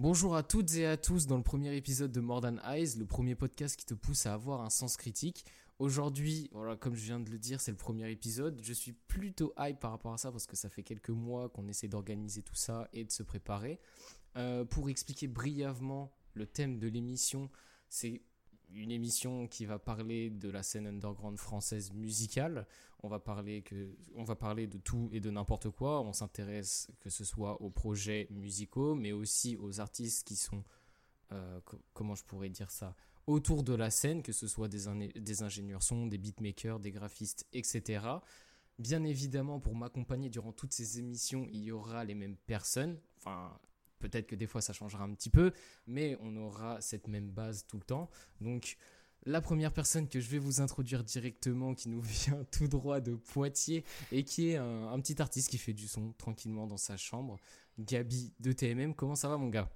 Bonjour à toutes et à tous dans le premier épisode de More Eyes, le premier podcast qui te pousse à avoir un sens critique. Aujourd'hui, voilà, comme je viens de le dire, c'est le premier épisode. Je suis plutôt hype par rapport à ça parce que ça fait quelques mois qu'on essaie d'organiser tout ça et de se préparer. Euh, pour expliquer brièvement le thème de l'émission, c'est une émission qui va parler de la scène underground française musicale. On va parler, que, on va parler de tout et de n'importe quoi. On s'intéresse que ce soit aux projets musicaux, mais aussi aux artistes qui sont, euh, comment je pourrais dire ça, autour de la scène, que ce soit des, des ingénieurs son, des beatmakers, des graphistes, etc. Bien évidemment, pour m'accompagner durant toutes ces émissions, il y aura les mêmes personnes. Enfin, Peut-être que des fois ça changera un petit peu, mais on aura cette même base tout le temps. Donc la première personne que je vais vous introduire directement, qui nous vient tout droit de Poitiers et qui est un, petit artiste qui fait du son tranquillement dans sa chambre, Gabi de TMM. Comment ça va mon gars?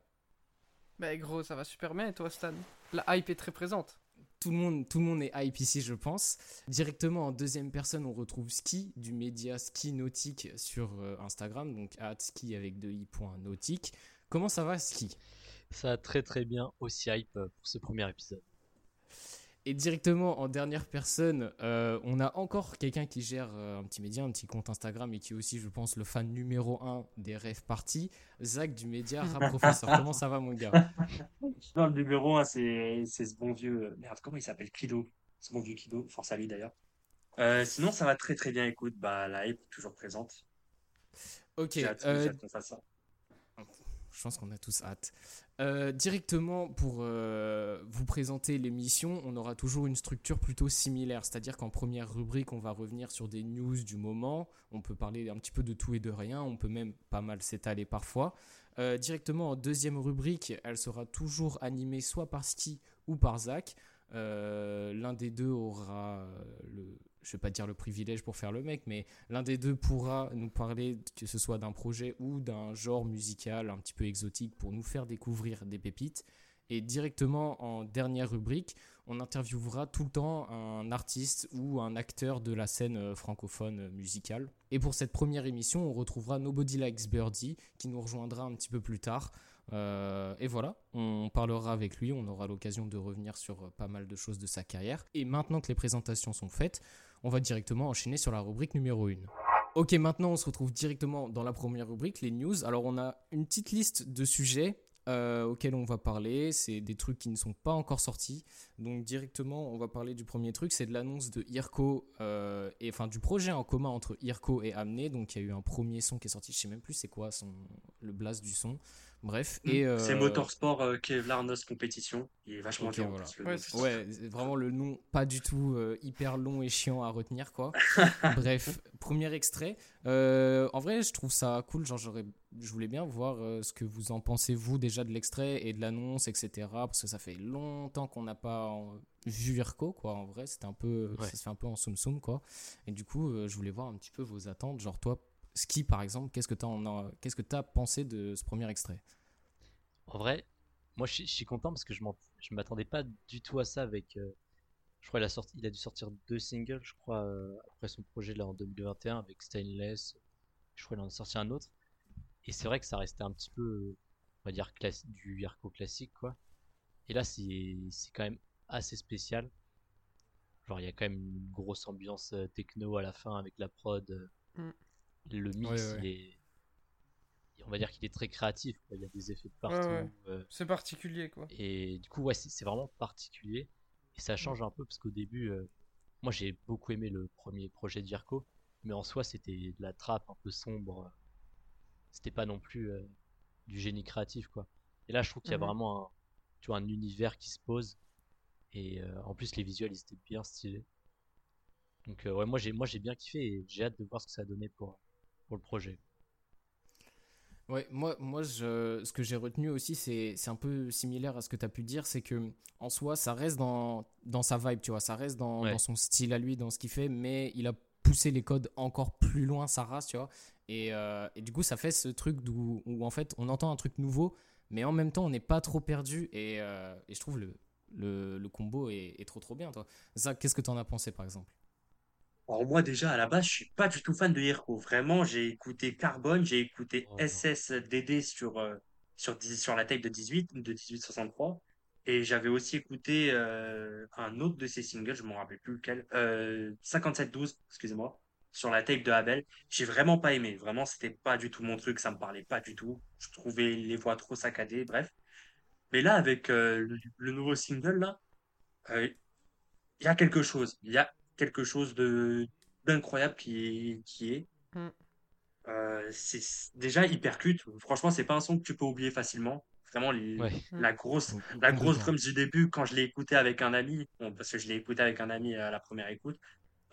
Bah gros, ça va super bien et toi Stan? La hype est très présente tout le monde, est hype ici, je pense. Directement en deuxième personne, on retrouve Ski du média Ski Nautique sur euh, Instagram, donc at ski avec deux i nautique. Comment ça va, Ski? Ça va très très bien, aussi hype euh, pour ce premier épisode. Et directement en dernière personne, euh, on a encore quelqu'un qui gère un petit média, un petit compte Instagram et qui est aussi, je pense, le fan numéro un des rêves parties, Zach du média Rap Professeur. Comment ça va, mon gars? Non, le numéro un, c'est ce bon vieux. Merde, comment il s'appelle? Kido Ce bon vieux Kido, force à lui d'ailleurs. Euh, sinon, ça va très très bien. Écoute, bah, la hype toujours présente. Ok. Euh, je pense qu'on a tous hâte. Euh, directement pour euh, vous présenter l'émission, on aura toujours une structure plutôt similaire, c'est-à-dire qu'en première rubrique, on va revenir sur des news du moment, on peut parler un petit peu de tout et de rien, on peut même pas mal s'étaler parfois. Euh, directement en deuxième rubrique, elle sera toujours animée soit par Ski ou par Zach. L'un des deux aura le, je vais pas dire le privilège pour faire le mec, mais l'un des deux pourra nous parler, que ce soit d'un projet ou d'un genre musical un petit peu exotique pour nous faire découvrir des pépites. Et directement en dernière rubrique, on interviewera tout le temps un artiste ou un acteur de la scène euh, francophone euh, musicale. Et pour cette première émission, on retrouvera Nobody Likes Birdie qui nous rejoindra un petit peu plus tard. Euh, et voilà, on parlera avec lui, on aura l'occasion de revenir sur pas mal de choses de sa carrière. Et maintenant que les présentations sont faites, on va directement enchaîner sur la rubrique numéro 1. Ok, maintenant on se retrouve directement dans la première rubrique, les news. Alors on a une petite liste de sujets euh, auxquels on va parler. C'est des trucs qui ne sont pas encore sortis. Donc directement, on va parler du premier truc, c'est de l'annonce de IRCO, euh, et enfin du projet en commun entre IRCO et Amné. Donc il y a eu un premier son qui est sorti, je sais même plus c'est quoi son, le blast du son. Bref. Mm. Et, C'est euh, Motorsport euh, Kevlar Nos Compétition. Il est vachement bien. ouais, vraiment le nom pas du tout euh, hyper long et chiant à retenir, quoi. Bref, premier extrait. en vrai, je trouve ça cool. Genre, je voulais bien voir ce que vous en pensez, vous, déjà de l'extrait et de l'annonce, etc. Parce que ça fait longtemps qu'on n'a pas vu Irko, quoi. En vrai, c'était un peu, ça se fait un peu en soum-soum, quoi. Et du coup, je voulais voir un petit peu vos attentes. Genre, toi, Ski, par exemple, qu'est-ce que tu as, qu'est-ce que as pensé de ce premier extrait? En vrai, moi je suis content parce que je ne m'attendais pas du tout à ça avec. Euh, je crois il a, sorti, il a dû sortir deux singles, je crois, euh, après son projet là en 2021 avec Stainless. Je crois qu'il en a sorti un autre. Et c'est vrai que ça restait un petit peu, on va dire, du Yarko classique, quoi. Et là, c'est quand même assez spécial. Genre, il y a quand même une grosse ambiance euh, techno à la fin avec la prod. Mm le mix, Il est, on va dire qu'il est très créatif. Il y a des effets de partout. Euh. c'est particulier, quoi. Et du coup, ouais, c'est vraiment particulier. Et ça change un peu parce qu'au début, euh, moi j'ai beaucoup aimé le premier projet d'Irko, mais en soi c'était de la trappe un peu sombre. C'était pas non plus euh, du génie créatif, quoi. Et là, je trouve qu'il y a mhm. vraiment un, tu vois, un univers qui se pose. Et en plus, les visuels ils étaient bien stylés. Donc ouais, moi j'ai moi j'ai bien kiffé et j'ai hâte de voir ce que ça a donné pour le projet. Ouais, moi, moi je, ce que j'ai retenu aussi, c'est un peu similaire à ce que tu as pu dire, c'est que en soi, ça reste dans, dans sa vibe, tu vois, ça reste dans, dans son style à lui, dans ce qu'il fait, mais il a poussé les codes encore plus loin, sa race, tu vois. Et, euh, et du coup, ça fait ce truc où, où, en fait, on entend un truc nouveau, mais en même temps, on n'est pas trop perdu, et, euh, et je trouve le, le, le combo est, est, trop trop bien, toi. Zach, qu'est-ce que tu en as pensé, par exemple? Alors moi déjà à la base je suis pas du tout fan de Hirko. Vraiment j'ai écouté Carbone, j'ai écouté SSDD sur euh, sur, sur la tape de 18, de 1863. Et j'avais aussi écouté euh, un autre de ses singles, je ne me rappelle plus lequel, euh, 5712, excusez-moi, sur la tape de Abel. J'ai vraiment pas aimé. Vraiment, c'était pas du tout mon truc, ça me parlait pas du tout. Je trouvais les voix trop saccadées, bref. Mais là, avec euh, le, nouveau single, là, euh, il y a quelque chose. Il y a quelque chose de d'incroyable qui, qui est. Mm. Euh, c'est déjà hyper cute. Franchement, c'est pas un son que tu peux oublier facilement. Vraiment, la grosse, la grosse drum du début, quand je l'ai écouté avec un ami, parce que je l'ai écouté avec un ami à la première écoute,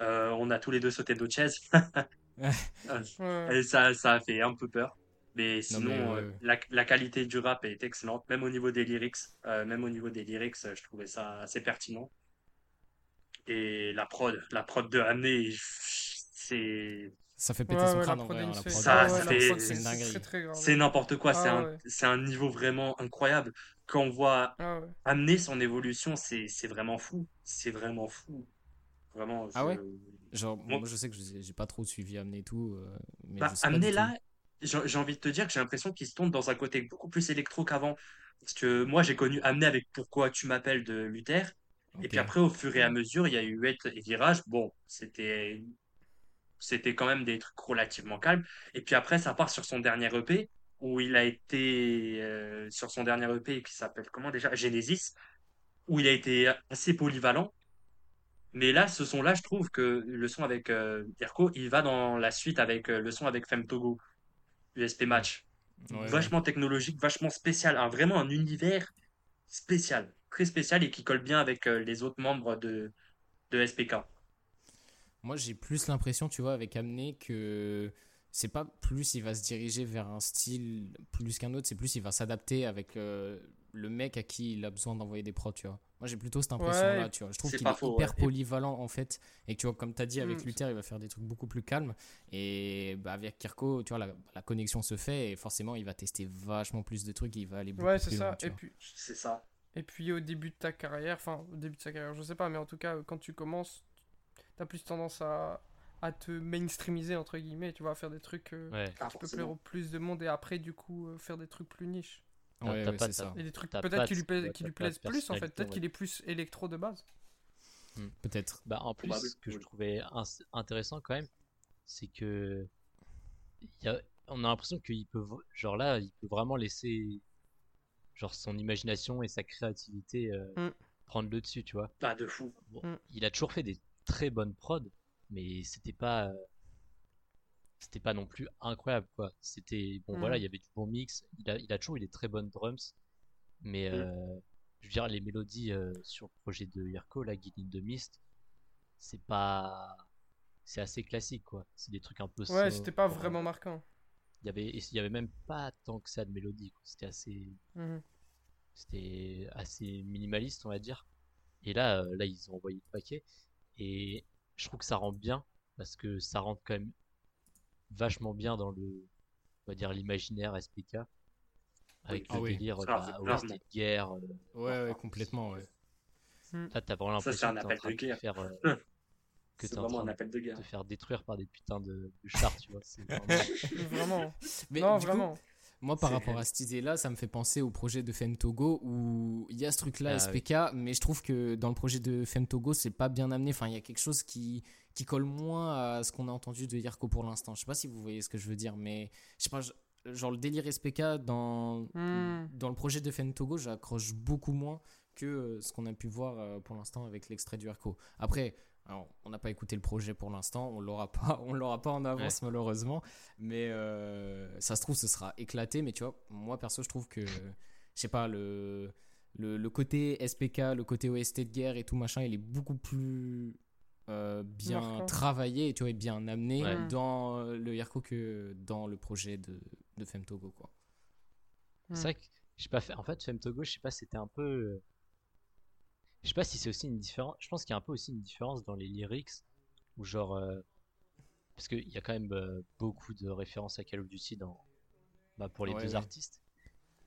euh, on a tous les deux sauté d'autres chaises. Et ça, ça a fait un peu peur. Mais sinon, euh, la, la, qualité du rap est excellente, même au niveau des lyrics. même au niveau des lyrics, je trouvais ça assez pertinent. Et la prod, la prod de Amné, c'est ça fait péter son crâne en vrai. c'est n'importe quoi. Ah c'est un, niveau vraiment incroyable. Quand on voit ah amener son évolution, c'est vraiment fou. C'est vraiment fou. Vraiment. Ah ouais? Genre, moi, je sais que j'ai pas trop suivi amener tout. Euh, mais bah, amener là, j'ai envie de te dire que j'ai l'impression qu'il se tourne dans un côté beaucoup plus électro qu'avant. Parce que moi, j'ai connu amener avec Pourquoi tu m'appelles de Luther. Et puis après, au fur et à mesure, il y a eu 8 et Virage. Bon, c'était c'était quand même des trucs relativement calmes. Et puis après, ça part sur son dernier EP, où il a été euh, sur son dernier EP qui s'appelle comment déjà? Genesis, où il a été assez polyvalent. Mais là, ce son-là, je trouve que le son avec euh, il va dans la suite avec euh, le son avec Femme Togo, USP Match. vachement technologique, vachement spécial, vraiment un univers spécial, très spécial et qui colle bien avec euh, les autres membres de, de SPK. Moi, j'ai plus l'impression, tu vois, avec Amné, que c'est pas plus il va se diriger vers un style plus qu'un autre, c'est plus il va s'adapter avec euh, le mec à qui il a besoin d'envoyer des prods, tu vois. Moi, j'ai plutôt cette impression-là, tu vois. Je trouve qu'il est, hyper polyvalent, en fait. Et que, tu vois, comme tu as dit, avec mm. Luther, il va faire des trucs beaucoup plus calmes. Et bah, avec Kirko, tu vois, la, connexion se fait et forcément, il va tester vachement plus de trucs. Il va aller beaucoup ouais, plus loin. Et puis, c'est ça. Et puis, au début de ta carrière, enfin, au début de sa carrière, je sais pas, mais en tout cas, quand tu commences, t'as plus tendance à, à te mainstreamiser entre guillemets, tu vois, faire des trucs euh, qui ah, peuvent plaire au plus de monde et après du coup euh, faire des trucs plus niches. Ouais, c'est ça. Et des trucs peut-être qui lui, qui lui plaisent plus en fait, peut-être qu'il est plus électro de base. Hmm. Peut-être. Bah en plus, ce que je trouvais intéressant quand même, c'est que y a, on a l'impression qu'il peut, genre là, il peut vraiment laisser genre son imagination et sa créativité euh, hmm. prendre le dessus, tu vois. Pas de fou. Hmm. Il a toujours fait des très bonne prod, mais c'était pas c'était pas non plus incroyable quoi. C'était bon voilà, mm. il y avait du bon mix. Il a, il a toujours eu des très bonnes drums, mais mm. euh, je veux dire les mélodies euh, sur le projet de Yerko, la Guiding de Mist, c'est pas c'est assez classique quoi. C'est des trucs un peu ouais, c'était pas vraiment marquant. Il y avait il y avait même pas tant que ça de mélodie. C'était assez mm. c'était assez minimaliste on va dire. Et là euh, là ils ont envoyé le paquet. Et je trouve que ça rend bien parce que ça rentre quand même vachement bien dans le, on va dire l'imaginaire SPK avec ah le délire ah, bah, de guerre. Euh, ouais, ouais, complètement, ouais. Hmm. Là, t'as vraiment l'impression train de faire, euh, que t'es en train de te faire détruire par des putains de, chars, tu vois. Vraiment. Mais non, vraiment. Moi, par rapport à cette idée-là, ça me fait penser au projet de Femtogo où il y a ce truc-là, ah SPK, mais je trouve que dans le projet de Femtogo, c'est pas bien amené. Enfin, il y a quelque chose qui, qui colle moins à ce qu'on a entendu de Yerko pour l'instant. Je sais pas si vous voyez ce que je veux dire, mais je sais pas, genre le délire SPK dans, hmm. dans le projet de Femtogo, j'accroche beaucoup moins que euh, ce qu'on a pu voir euh, pour l'instant avec l'extrait du Yerko. Après, alors, on n'a pas écouté le projet pour l'instant, on l'aura pas, on l'aura pas en avance malheureusement, mais euh, ça se trouve ce sera éclaté. Mais tu vois, moi perso, je trouve que, je sais pas, le, le, côté SPK, le côté OST de guerre et tout machin, il est beaucoup plus euh, bien travaillé et tu vois, bien amené dans le Yarko que dans le projet de, de Femtogo quoi. C'est vrai que j'ai pas fait. En fait, Femtogo, je sais pas, c'était un peu je sais pas si c'est aussi une différence. Je pense qu'il y a un peu aussi une différence dans les lyrics, ou genre. Euh, parce qu'il y a quand même euh, beaucoup de références à Call of Duty dans, bah, pour les deux artistes.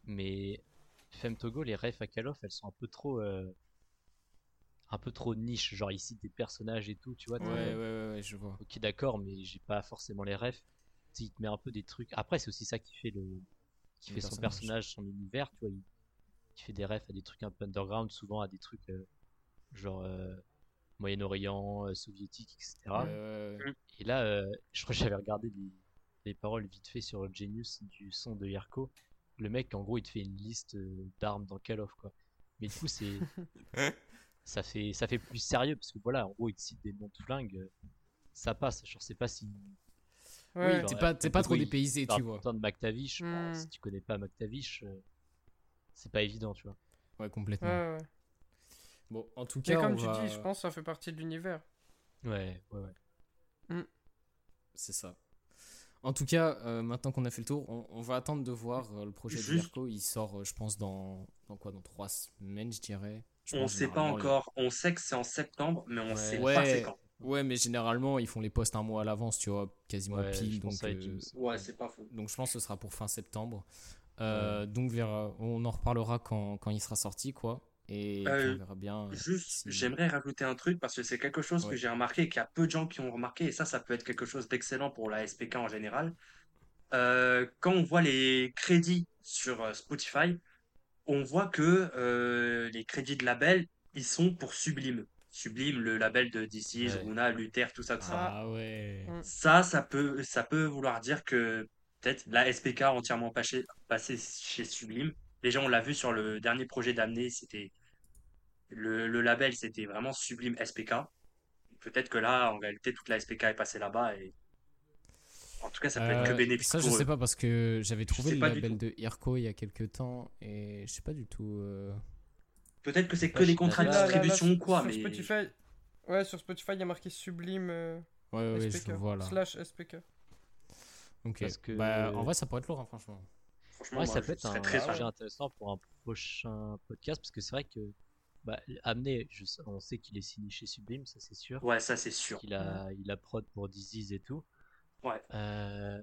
Mais Femme Togo, les refs à Call of, elles sont un peu trop. Euh, un peu trop niche. Genre, ici, des personnages et tout, tu vois. Ouais, ouais, ouais, je vois. Ok, d'accord, mais j'ai pas forcément les refs. Il te met un peu des trucs. Après, c'est aussi ça qui fait le. qui fait son personnage, son univers, tu vois, il, fait des refs à des trucs un peu underground, souvent à des trucs genre Moyen-Orient, soviétique, etc. Et là, je crois que j'avais regardé des, des, paroles vite fait sur Genius du son de Yerko. Le mec, en gros, il te fait une liste d'armes dans Call of, quoi. Mais du coup, c'est. ça, fait, ça fait plus sérieux parce que voilà, en gros, il te cite des noms de flingues. Euh, ça passe. Je sais pas si. Ouais, oui, t'es pas, pas trop dépaysé, tu vois. de McTavish, hmm. si tu connais pas McTavish, euh, c'est pas évident, tu vois. Ouais, complètement. Ouais, ouais. Bon, en tout cas. Mais comme tu dis, je pense que ça fait partie de l'univers. Ouais, ouais, ouais. Hmm. C'est ça. En tout cas, euh, maintenant qu'on a fait le tour, on, va attendre de voir euh, le projet de Mirko. Il sort, euh, je pense, dans, dans quoi Dans trois semaines, je dirais. on ne sait pas encore. On sait que c'est en septembre, mais on sait pas c'est quand. Ouais, mais généralement, ils font les posts un mois à l'avance, tu vois, quasiment pile. Donc, ouais, c'est pas fou. Donc, je pense que ce sera pour fin septembre. Donc, vers, on en reparlera quand, quand il sera sorti, quoi. Et euh, on verra bien. Euh, juste, j'aimerais rajouter un truc parce que c'est quelque chose que j'ai remarqué, qu'il y a peu de gens qui ont remarqué, et ça, ça peut être quelque chose d'excellent pour la SPK en général. Euh, quand on voit les crédits sur Spotify, on voit que les crédits de label, ils sont pour Sublime. Sublime, le label de DC, Runa, Luther, tout ça, tout ça. Ah ouais. Mm. Ça, ça peut, ça peut vouloir dire que peut-être la SPK entièrement passée, passée chez Sublime Déjà, on l'a vu sur le dernier projet d'Amener, c'était le, label, c'était vraiment sublime SPK. Peut-être que là, en réalité, toute la SPK est passée là-bas et en tout cas, ça peut être que euh, bénéfique. Ça, je sais pas parce que j'avais trouvé le label de Irko il y a quelques temps et je sais pas du tout. Euh. Peut-être que c'est que les contrats de distribution ou quoi, mais. Spotify... Ouais, sur Spotify, il y a marqué Sublime. Euh, ouais, ouais, je vois là. Slash SPK. Ok. Que... Bah, en vrai, ça pourrait être lourd, hein, franchement ouais, ça peut être un très sujet intéressant pour un prochain podcast parce que c'est vrai que bah, amené, on sait qu'il est signé chez Sublime, ça c'est sûr. Ouais, ça c'est sûr. Il a, il a prod pour Disease et tout. Ouais. Euh...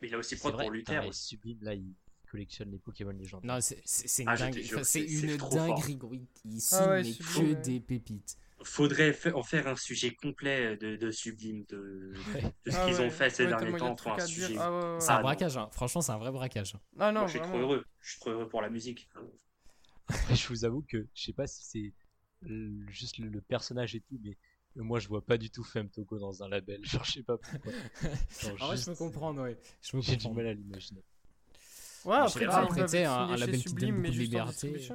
Mais il a aussi prod pour Luther. Et Sublime là, il collectionne les Pokémon légendaires. Non, c'est une, ah, dinguerie. C'est une dinguerie. Il signe ah que des pépites faudrait en faire un sujet complet de, Sublime, de, ce ah qu'ils ont fait ces derniers temps. Un sujet... Ah c'est un braquage, hein. franchement, c'est un vrai braquage. Ah non, je suis trop heureux. Je suis trop heureux pour la musique. je vous avoue que je sais pas si c'est juste le, personnage et tout, mais moi je vois pas du tout Femme Togo dans un label. Genre, je sais pas pourquoi. Genre, je peux comprendre, ouais. J'ai du mal à l'imaginer. Ouais, après, après un, un label qui donne beaucoup de liberté.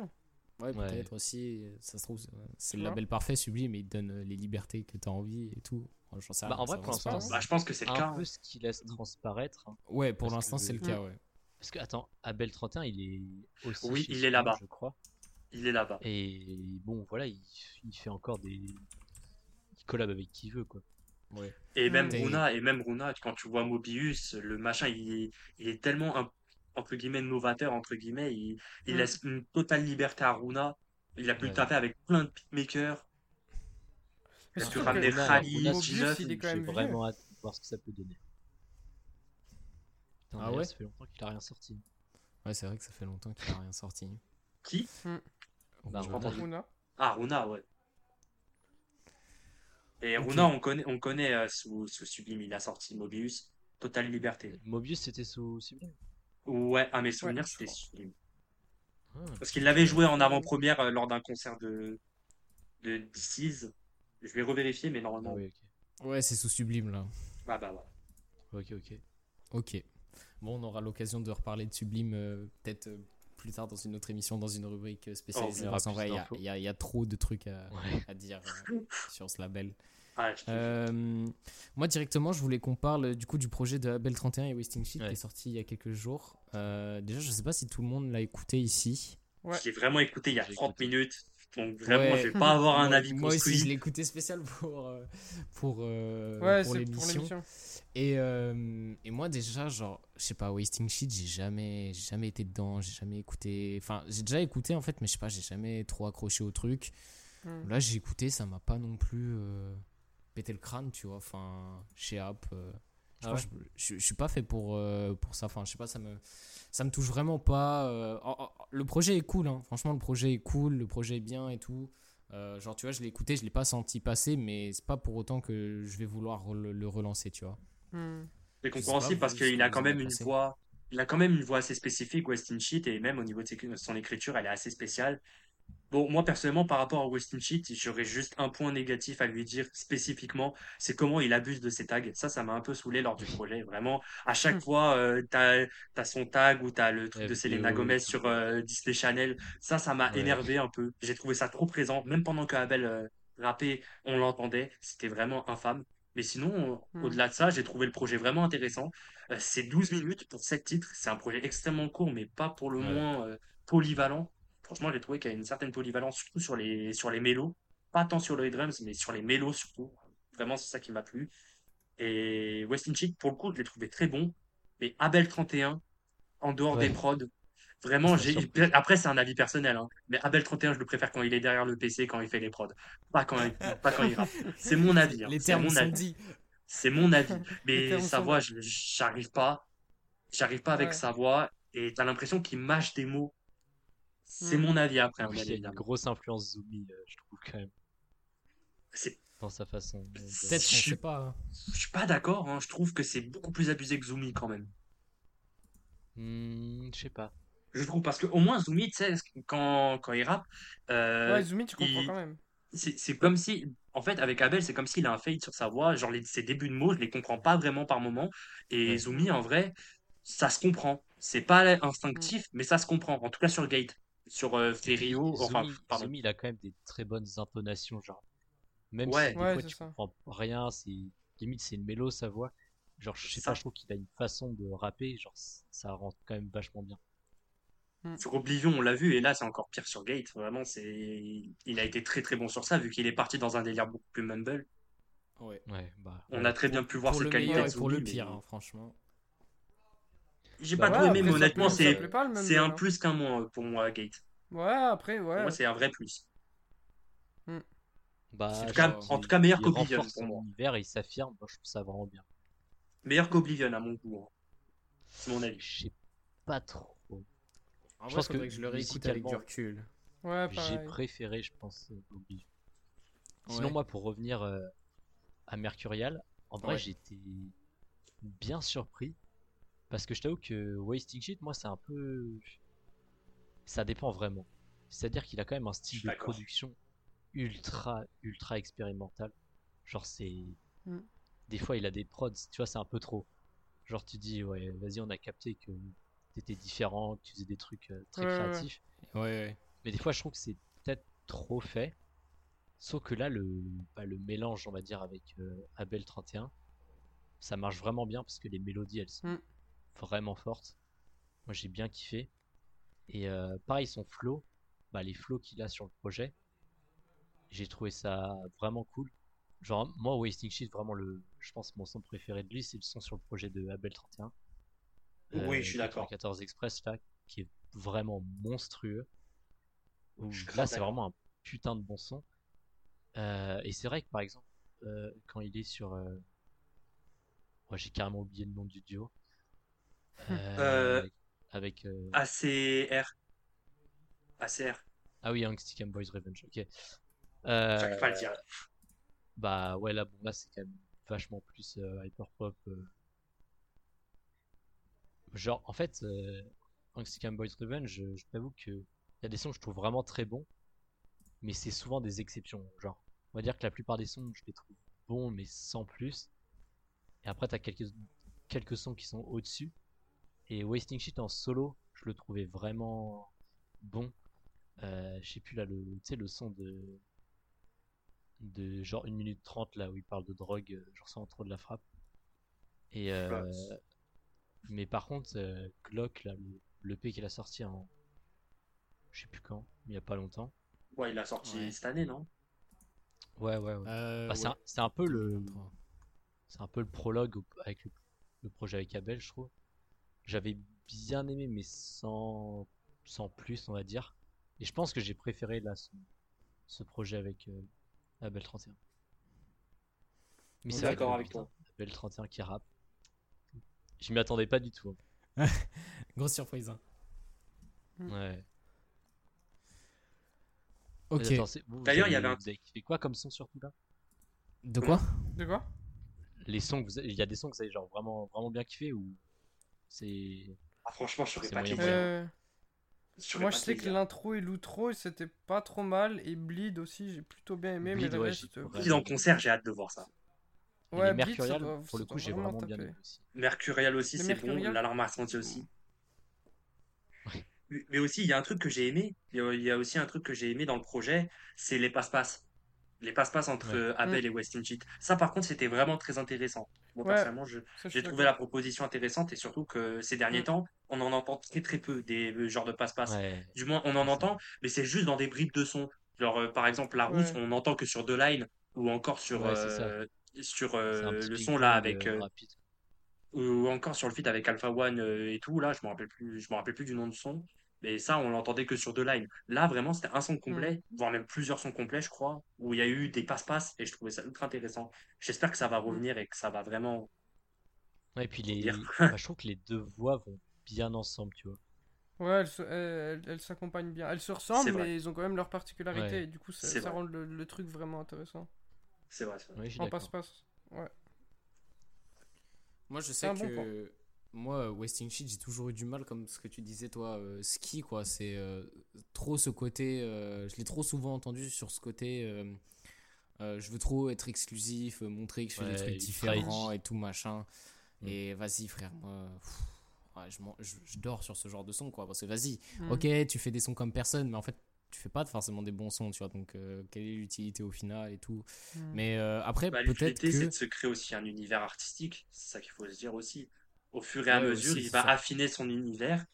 Ouais, peut-être aussi. Ça se trouve, c'est le label parfait, sublime, mais il donne euh, les libertés que tu as envie et tout. bah, en vrai, pour l'instant, bah, je pense que c'est le cas. Un peu ce qu'il laisse transparaître. Hein. ouais, pour l'instant, c'est le cas, ouais. Parce que, attends, Abel 31, il est aussi. Oui, il est là-bas. Je crois. Il est là-bas. Et bon, voilà, il, il, fait encore des. Il collab avec qui veut, quoi. Ouais. Et même Runa, et même Runa, quand tu vois Mobius, le machin, il, il est tellement un entre guillemets novateur entre guillemets il, il mm. laisse une totale liberté à Runa. Il a pu le taper avec plein de pitmakers il a pu ramener Rally J'ai vraiment hâte de voir ce que ça peut donner. Ah ouais ça fait longtemps qu'il a rien sorti. Ouais c'est vrai que ça fait longtemps qu'il a rien sorti. Qui? Mm. bah, Runa. Ah Runa ouais. Et Runa on connaît on connaît euh, sous, sous Sublime il a sorti Mobius. Totale Liberté. Mobius c'était sous Sublime Ouais, à mes souvenirs, c'était sublime. Ah, Parce qu'il l'avait joué en avant-première euh, lors d'un concert de, de DC's. Je vais revérifier, mais normalement. Ah ouais, c'est sous Sublime là. Ah bah ouais. Ok, ok. Ok. Bon, on aura l'occasion de reparler de Sublime euh, peut-être euh, plus tard dans une autre émission, dans une rubrique spécialisée. Oh, en vrai, il y, y, a trop de trucs à, à dire sur ce label. Euh, moi directement, je voulais qu'on parle du coup du projet de Abel 31 et Wasting Shit qui est sorti il y a quelques jours. Euh, déjà, je sais pas si tout le monde l'a écouté ici. J'ai vraiment écouté il y a 30 minutes. Donc vraiment, je vais pas avoir un avis Moi aussi, je l'ai écouté spécial pour euh, pour, pour l'émission. Et, et moi déjà, genre, je sais pas, Wasting Shit, j'ai jamais, jamais été dedans, j'ai jamais écouté. Enfin, j'ai déjà écouté en fait, mais je sais pas, j'ai jamais trop accroché au truc. Hmm. Là, j'ai écouté, ça m'a pas non plus péter le crâne, tu vois. Enfin, chez App. Euh, ah je, je, suis pas fait pour, euh, pour ça. Enfin, je sais pas, ça me, ça me touche vraiment pas. Euh, le projet est cool, hein. franchement, le projet est cool, le projet est bien et tout. genre, tu vois, je l'ai écouté, je l'ai pas senti passer, mais c'est pas pour autant que je vais vouloir le, relancer, tu vois. Hmm. C'est compréhensible parce qu'il a quand même une voix, il a quand même une voix assez spécifique, Westin Cheat, et même au niveau de son écriture, elle est assez spéciale. Bon, moi personnellement, par rapport à Westin Cheat, j'aurais juste un point négatif à lui dire spécifiquement, c'est comment il abuse de ses tags. Ça, ça m'a un peu saoulé lors du projet. Vraiment, à chaque hmm. fois, euh, tu as, son tag ou tu as le truc de Selena Gomez sur euh, Disney Channel. Ça, ça m'a énervé un peu. J'ai trouvé ça trop présent. Même pendant que Abel euh, rappait, on l'entendait. C'était vraiment infâme. Mais sinon, hmm. au-delà de ça, j'ai trouvé le projet vraiment intéressant. c'est 12 minutes pour 7 titres. C'est un projet extrêmement court, mais pas pour le moins polyvalent franchement, j'ai trouvé qu'il y a une certaine polyvalence, surtout sur les, sur les mélos. Pas tant sur le drums, mais sur les mélos surtout. Vraiment, c'est ça qui m'a plu. Et Westin Cheek, pour le coup, je l'ai trouvé très bon. Mais Abel 31, en dehors des prods, vraiment, j'ai. Après, c'est un avis personnel, hein. mais Abel 31, je le préfère quand il est derrière le PC, quand il fait les prods. Pas quand il, pas quand il rappe. C'est mon avis. Hein. Les termes mon avis. C'est mon avis. Mais sa voix, j'arrive pas. J'arrive pas avec sa voix. Et t'as l'impression qu'il mâche des mots c'est mon avis après. il y a une grosse influence Zoomy, euh, je trouve quand même. C'est dans sa façon. Peut-être, je sais pas. Hein. Je suis pas d'accord. Hein. Je trouve que c'est beaucoup plus abusé que Zoomy quand même. Hmm, je sais pas. Je trouve parce que au moins Zoomy, tu sais, quand, quand il rappe. Euh, ouais, Zoomy, tu comprends quand même. C'est comme si, en fait, avec Abel, c'est comme s'il a un fade sur sa voix. Genre, ses débuts de mots, je les comprends pas vraiment par moment. Et Zoomy, en vrai, ça se comprend. C'est pas instinctif, mais ça se comprend. En tout cas sur Gate sur euh, Ferio. Enfin, Zumi, il a quand même des très bonnes intonations, genre. Même si des fois tu comprends rien, c'est limite c'est une mélo sa voix. Genre, je sais pas, je trouve qu'il a une façon de rapper, genre ça rend quand même vachement bien. Hmm. Sur Oblivion, on l'a vu, et là c'est encore pire sur Gate. Vraiment, c'est, il a été très très bon sur ça, vu qu'il est parti dans un délire beaucoup plus mumble. Ouais. bah, on a très bien pu voir ses qualités. pour le pire, hein, franchement. J'ai pas bah trop aimé, mais honnêtement, c'est c'est un plus qu'un moins pour moi, Gate. Ouais, après, ouais. Pour moi, c'est un vrai plus. Hmm. Bah, en, tout cas, en tout cas, meilleur qu'Oblivion pour moi. Univers, il s'affirme, moi je trouve ça vraiment bien. Meilleur qu'Oblivion à mon goût. Hein. C'est mon avis. Je sais pas trop. En je pense que, je le réécoute avec du recul. Ouais, J'ai préféré, je pense, Oblivion. Sinon, moi, pour revenir euh, à Mercurial, en vrai, j'étais bien surpris parce que je t'avoue que Wasting moi, c'est un peu. Ça dépend vraiment. C'est-à-dire qu'il a quand même un style de production ultra, ultra expérimental. Genre, c'est. Mm. Des fois, il a des prods, tu vois, c'est un peu trop. Genre, tu dis, ouais, vas-y, on a capté que t'étais différent, que tu faisais des trucs euh, très créatifs. Ouais, Mais des fois, je trouve que c'est peut-être trop fait. Sauf que là, le, bah, le mélange, on va dire, avec euh, Abel 31, ça marche vraiment bien parce que les mélodies, elles sont mm vraiment forte. Moi j'ai bien kiffé. Et euh, pareil son flow, bah, les flows qu'il a sur le projet, j'ai trouvé ça vraiment cool. Genre moi Wasting Shit vraiment le, je pense mon son préféré de lui c'est le son sur le projet de Abel 31. oui je suis d'accord. 14 Express là qui est vraiment monstrueux. là c'est vraiment un putain de bon son. Euh, et c'est vrai que par exemple euh, quand il est sur, moi j'ai carrément oublié le nom du duo. Euh, avec euh... ACR. ACR. Ah oui, Young Boys Revenge, ok. Euh... pas le dire. Bah ouais, là, bon, là c'est quand même vachement plus euh, hyper pop. Euh. Genre, en fait, euh, Boys Revenge, je, je t'avoue que y a des sons que je trouve vraiment très bons, mais c'est souvent des exceptions. Genre, on va dire que la plupart des sons, je les trouve bons, mais sans plus. Et après, t'as quelques, quelques sons qui sont au-dessus. Et Wasting Shit en solo, je le trouvais vraiment bon. Euh, je sais plus là, le, le son de, de genre 1 minute 30 là où il parle de drogue, euh, genre sans trop de la frappe. Et euh, mais par contre, euh, Glock, là, le, P qu'il a sorti en. Je sais plus quand, il y a pas longtemps. Ouais, il a sorti cette année, non? Ouais, ouais, ouais. Bah, c'est un, peu le. C'est un peu le prologue avec le, le projet avec Abel, je trouve j'avais bien aimé, mais sans, sans plus, on va dire. Et je pense que j'ai préféré là ce, projet avec euh, Abel 31. Mais c'est d'accord avec toi. Abel 31 qui rappe. Je m'y attendais pas du tout. Hein. Grosse surprise. Hein. Ouais. Ok. D'ailleurs, il y avait un. Vous quoi comme son surtout là? De quoi? De quoi? Les sons, il y a des sons que vous avez genre vraiment, vraiment bien kiffé ou c'est. Ah, franchement, je pas qui moi, je sais que l'intro et l'outro, c'était pas trop mal. Et Bleed aussi, j'ai plutôt bien aimé. mais le reste. Bleed en concert, j'ai hâte de voir ça. Ouais, Mercurial, pour le coup, j'ai vraiment bien aimé aussi. Mercurial aussi, c'est bon. L'alarme aussi. Mais aussi, il y a un truc que j'ai aimé. Il y a aussi un truc que j'ai aimé dans le projet, c'est les passe-passe les passe-passe entre euh, Abel mm. et Westin Cheat. Ça, par contre, c'était vraiment très intéressant. Moi, personnellement, j'ai trouvé la proposition intéressante et surtout que ces derniers mm. temps, on en entend très très peu des euh, genres de passe-passe. Du moins, on en entend, mais c'est juste dans des bribes de son. Genre, euh, par exemple, la route, on n'entend que sur deux lines ou encore sur, sur le son là avec. ou encore sur le feed avec Alpha One et tout, là, je me rappelle plus, je me rappelle plus du nom du son. Mais ça, on l'entendait que sur deux lines. Là, vraiment, c'était un son complet, mm. voire même plusieurs sons complets, je crois, où il y a eu des passe-passe et je trouvais ça ultra intéressant. J'espère que ça va mm. revenir et que ça va vraiment. Ouais, et puis les... Bah, je trouve que les deux voix vont bien ensemble, tu vois. Ouais, elles s'accompagnent bien. Elles se ressemblent, mais ils ont quand même leur particularité. Et du coup, ça, ça rend le, truc vraiment intéressant. C'est vrai, c'est en passe-passe. Ouais. Moi, je sais que moi, Wasting Shit, j'ai toujours eu du mal, comme ce que tu disais, toi, euh, ski, quoi. C'est euh, trop ce côté. Euh, je l'ai trop souvent entendu sur ce côté. je veux trop être exclusif, montrer que je fais des trucs différents et tout, machin. Mm. Et vas-y, frère, moi. je, je, dors sur ce genre de son, quoi. Parce que vas-y, mm. ok, tu fais des sons comme personne, mais en fait, tu fais pas forcément des bons sons, tu vois. Donc, quelle est l'utilité au final et tout. Mm. Mais après, bah, peut-être que. c'est de se créer aussi un univers artistique. C'est ça qu'il faut se dire aussi au fur et à mesure, il va affiner son univers.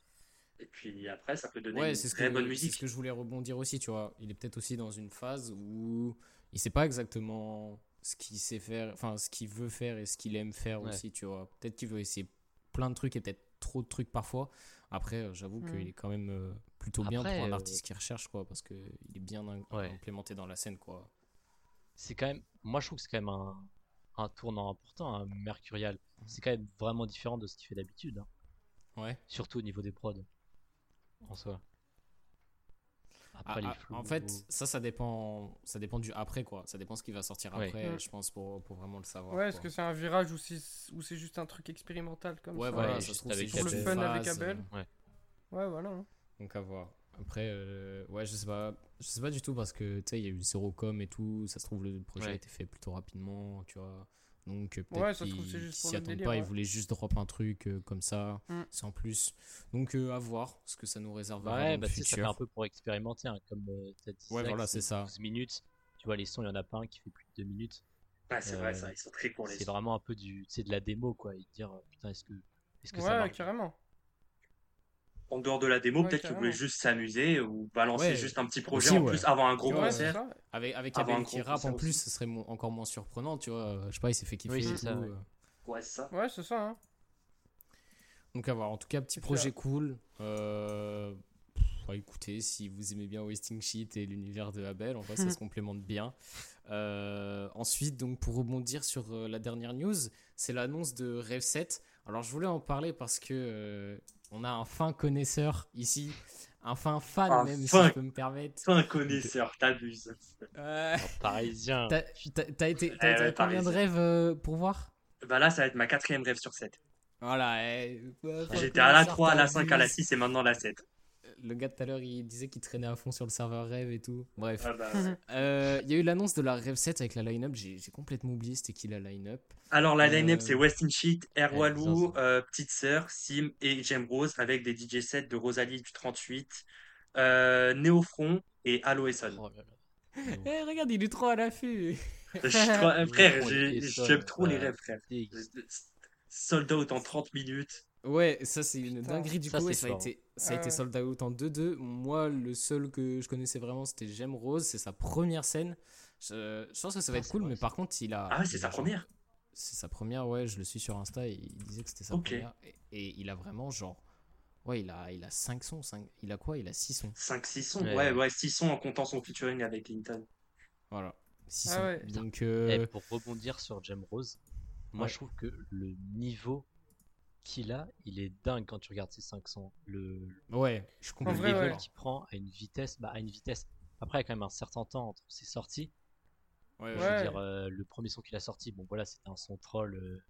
Et puis après, ça peut donner une très bonne musique. C'est ce que je voulais rebondir aussi, tu vois. Il est peut-être aussi dans une phase où il sait pas exactement ce qu'il sait faire, enfin ce qu'il veut faire et ce qu'il aime faire aussi, tu vois. Peut-être qu'il veut essayer plein de trucs et peut-être trop de trucs parfois. Après, euh, j'avoue qu'il est quand même euh, plutôt bien pour un euh, artiste qui recherche, quoi, parce qu'il est bien implémenté dans la scène, quoi. C'est quand même, moi je trouve que c'est quand même un, un tournant important, un Mercurial. C'est quand même vraiment différent de ce qu'il fait d'habitude. Hein. Ouais. Surtout au niveau des prods. En soi. Après, ah, ah, en fait, ça, ça dépend, ça dépend du après, quoi. Ça dépend ce qui va sortir après, je pense, pour, pour, vraiment le savoir. Ouais, est-ce que c'est un virage ou c'est juste un truc expérimental comme ouais, ça? Ouais, ça se trouve, pour le fun avec Abel. Ouais. Ouais, voilà. Hein. Donc à voir. Après, euh, ouais, je sais pas, je sais pas du tout parce que tu sais, il y a eu zéro com et tout. Ça se trouve, le projet a été fait plutôt rapidement, tu vois. Donc euh, peut-être qu'ils s'y attendent pas, ils voulaient juste drop un truc euh, comme ça, mm. sans plus. Donc à voir ce que ça nous réserve. Ouais, bah ça fait un peu pour expérimenter, hein, comme tu as dit. Ouais, voilà, c'est ça. 12 minutes. Tu vois, les sons, il y en a pas un qui fait plus de 2 minutes. Ouais, c'est vrai, ça, ils sont très courts. C'est vraiment un peu du, de la démo, quoi. Et dire, putain, est-ce que, est-ce que ouais, ça marche? carrément en dehors de la démo, peut-être qu'ils voulaient juste s'amuser ou balancer juste un petit projet en plus avant un gros concert. Avec, avec Abel qui rap en plus, ce serait encore moins surprenant, tu vois. Je sais pas, il s'est fait kiffer. Oui, ça, euh. ouais. c'est ça. Ouais, c'est ça. Hein. Donc à voir. En tout cas, petit projet cool. Euh... écoutez, si vous aimez bien Wasting Sheet et l'univers de Abel, en fait, ça se complémente bien. Euh, ensuite, donc pour rebondir sur euh, la dernière news, c'est l'annonce de Rev 7. Alors je voulais en parler parce que on a un fin connaisseur ici, un fin fan même, si je peux me permettre. Fin connaisseur, t'abuses. Euh... parisien. T'as été, as combien de rêves euh, pour voir? Bah là, ça va être ma quatrième rêve sur 7. Voilà. Eh, J'étais à la 3, à la 5, à la 6 et maintenant la 7 le gars tout à l'heure, il disait qu'il traînait à fond sur le serveur Rêve et tout. Bref. Ah bah, euh, il y a eu l'annonce de la Rêve 7 avec la line-up. J'ai complètement oublié c'était qui la line-up. Alors, la line-up, euh, c'est Westin Sheet, Erwalou, euh, Petite Sœur, Sim et Jem Rose avec des DJ sets de Rosalie du 38, Néofront et Aloeson. Oh eh, regarde, il est trop à l'affût. frère, j'aime trop les rêves, frère. Sold out en 30 minutes. Ouais, ça c'est une dinguerie du coup. ça, a été, ça a été sold out en 2-2. Moi, le seul que je connaissais vraiment, c'était J'aime Rose. C'est sa première scène. Je, pense que ça va ah, être cool, mais par contre, il a. Ah, c'est sa première C'est sa première, ouais. Je le suis sur Insta et il disait que c'était sa première. Et, il a vraiment, genre. Ouais, il a, il a 5 sons. 5... Il a quoi? Il a 6 sons. 5-6 sons Ouais, ouais, 6 sons en comptant son featuring avec Linton. Voilà. 6 ah sons. Donc. Euh... Et pour rebondir sur J'aime Rose, moi je trouve que le niveau qu'il a, il est dingue quand tu regardes ses 500. Le, ouais, je comprends. Le level qu'il prend à une vitesse, bah, à une vitesse. Après, il y a quand même un certain temps entre ses sorties. Ouais, je veux dire, euh, le premier son qu'il a sorti, bon voilà, c'était un son troll. Euh,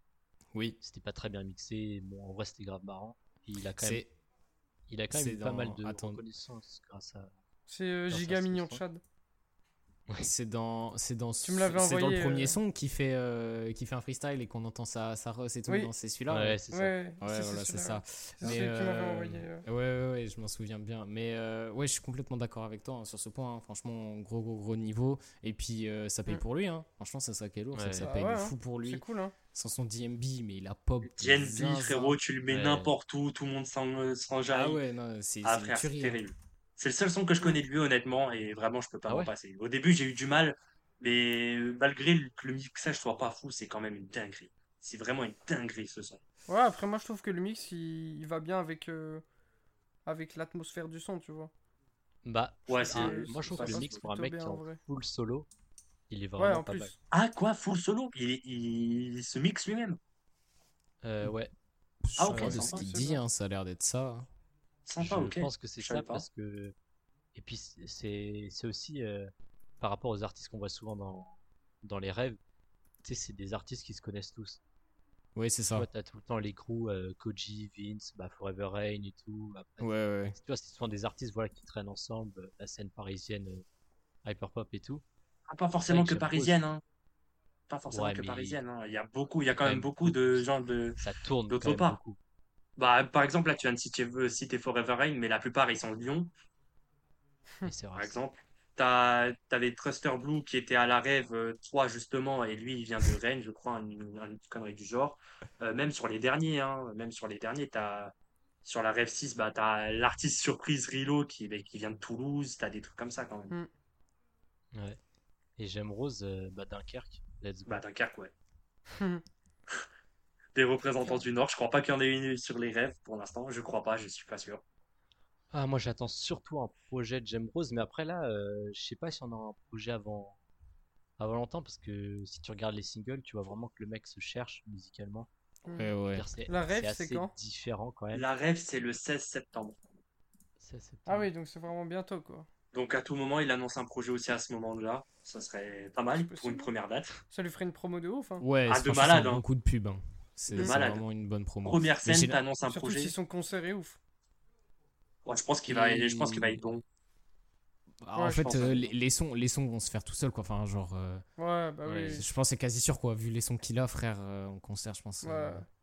oui. C'était pas très bien mixé. Bon, en vrai, c'était grave marrant. il a quand même, il a quand même pas mal de reconnaissance grâce à. C'est euh, Giga Mignon Chad. C'est dans, c'est dans, tu me c'est dans le premier euh, son qui fait, euh, qui fait un freestyle et qu'on entend sa, sa Russ et tout. Oui. c'est celui-là. Ouais, c'est ça. Ouais, voilà, c'est ça. Mais euh, ouais, ouais, ouais, je m'en souviens bien. Mais ouais, je suis complètement d'accord avec toi hein, sur ce point. Hein. Franchement, gros, gros, gros niveau. Et puis, ça paye pour lui. Hein. Franchement, c'est ça qui est lourd. ça paye de fou pour lui. C'est cool. Hein. Sans son DMB, mais il a pop. DMB, frérot, tu le mets n'importe où, tout le monde s'en jaille. Ah ouais, non, c'est ah, terrible. C'est le seul son que je connais de lui, honnêtement, et vraiment, je peux pas ah m'en passer. Au début, j'ai eu du mal, mais malgré que le mixage soit pas fou, c'est quand même une dinguerie. C'est vraiment une dinguerie ce son. Ouais, après, moi, je trouve que le mix, il, va bien avec, euh, avec l'atmosphère du son, tu vois. Bah, ouais, c'est... moi, je trouve que le mix pour un mec qui est en full solo, il est vraiment pas mal. Ah, quoi, full solo? Il, il, se mixe lui-même euh, Ouais. Ah, ok, de ce qu'il dit, hein, ça a l'air d'être ça. Je pense que c'est ça parce que. Et puis c'est aussi euh, par rapport aux artistes qu'on voit souvent dans, dans les rêves. Tu sais, c'est des artistes qui se connaissent tous. Oui, c'est ça. Tu as tout le temps les crews, euh, Koji, Vince, bah, Forever Rain et tout. ouais, ouais. Tu vois, c'est souvent des artistes voilà, qui traînent ensemble, la scène parisienne, euh, hyperpop et tout. Ah, pas forcément que parisienne, hein. Pas forcément que parisienne, hein. Il y a beaucoup, il y a quand même, beaucoup de gens de. Ça tourne d'autre part. Beaucoup. Bah, par exemple, là, tu viens de citer, Forever Rain, mais la plupart, ils sont Lyon. Par exemple. Tu avais Truster Blue qui était à la rêve 3, euh, justement, et lui, il vient de Rennes, je crois, une, connerie du genre. Euh, même sur les derniers, hein, même sur les derniers, as, sur la rêve 6, bah, tu as l'artiste surprise Rilo qui, bah, qui vient de Toulouse, tu as des trucs comme ça quand même. Mm. Ouais. Et j'aime Rose, euh, bah, Dunkerque. Let's go. Bah, Dunkerque, ouais. des représentants du Nord. Je crois pas qu'il y en ait une sur les rêves pour l'instant. Je crois pas, je suis pas sûr. Ah, moi j'attends surtout un projet de Jem Rose, mais après là, euh, je sais pas si on aura un projet avant, avant longtemps, parce que si tu regardes les singles, tu vois vraiment que le mec se cherche musicalement. Ouais, ouais. La rêve, c'est quand? différent quand même. La rêve, c'est le 16 septembre. 16 septembre. Ah oui, donc c'est vraiment bientôt quoi. Donc à tout moment, il annonce un projet aussi à ce moment-là. Ça serait pas mal pour une première date. Ça lui ferait une promo de ouf. Hein. Ouais, ah, de malade. Un coup de pub. Hein. C'est vraiment une bonne promo. Première scène, t'annonces un Surtout projet. si son concert est ouf. Ouais, je pense qu'il va, je pense qu'il va être bon. Bah, en fait, euh, les, sons, les sons vont se faire tout seuls, quoi. Enfin, genre. Euh, ouais, bah oui. Je pense c'est quasi sûr, quoi. Vu les sons qu'il a, frère, euh, en concert, je pense.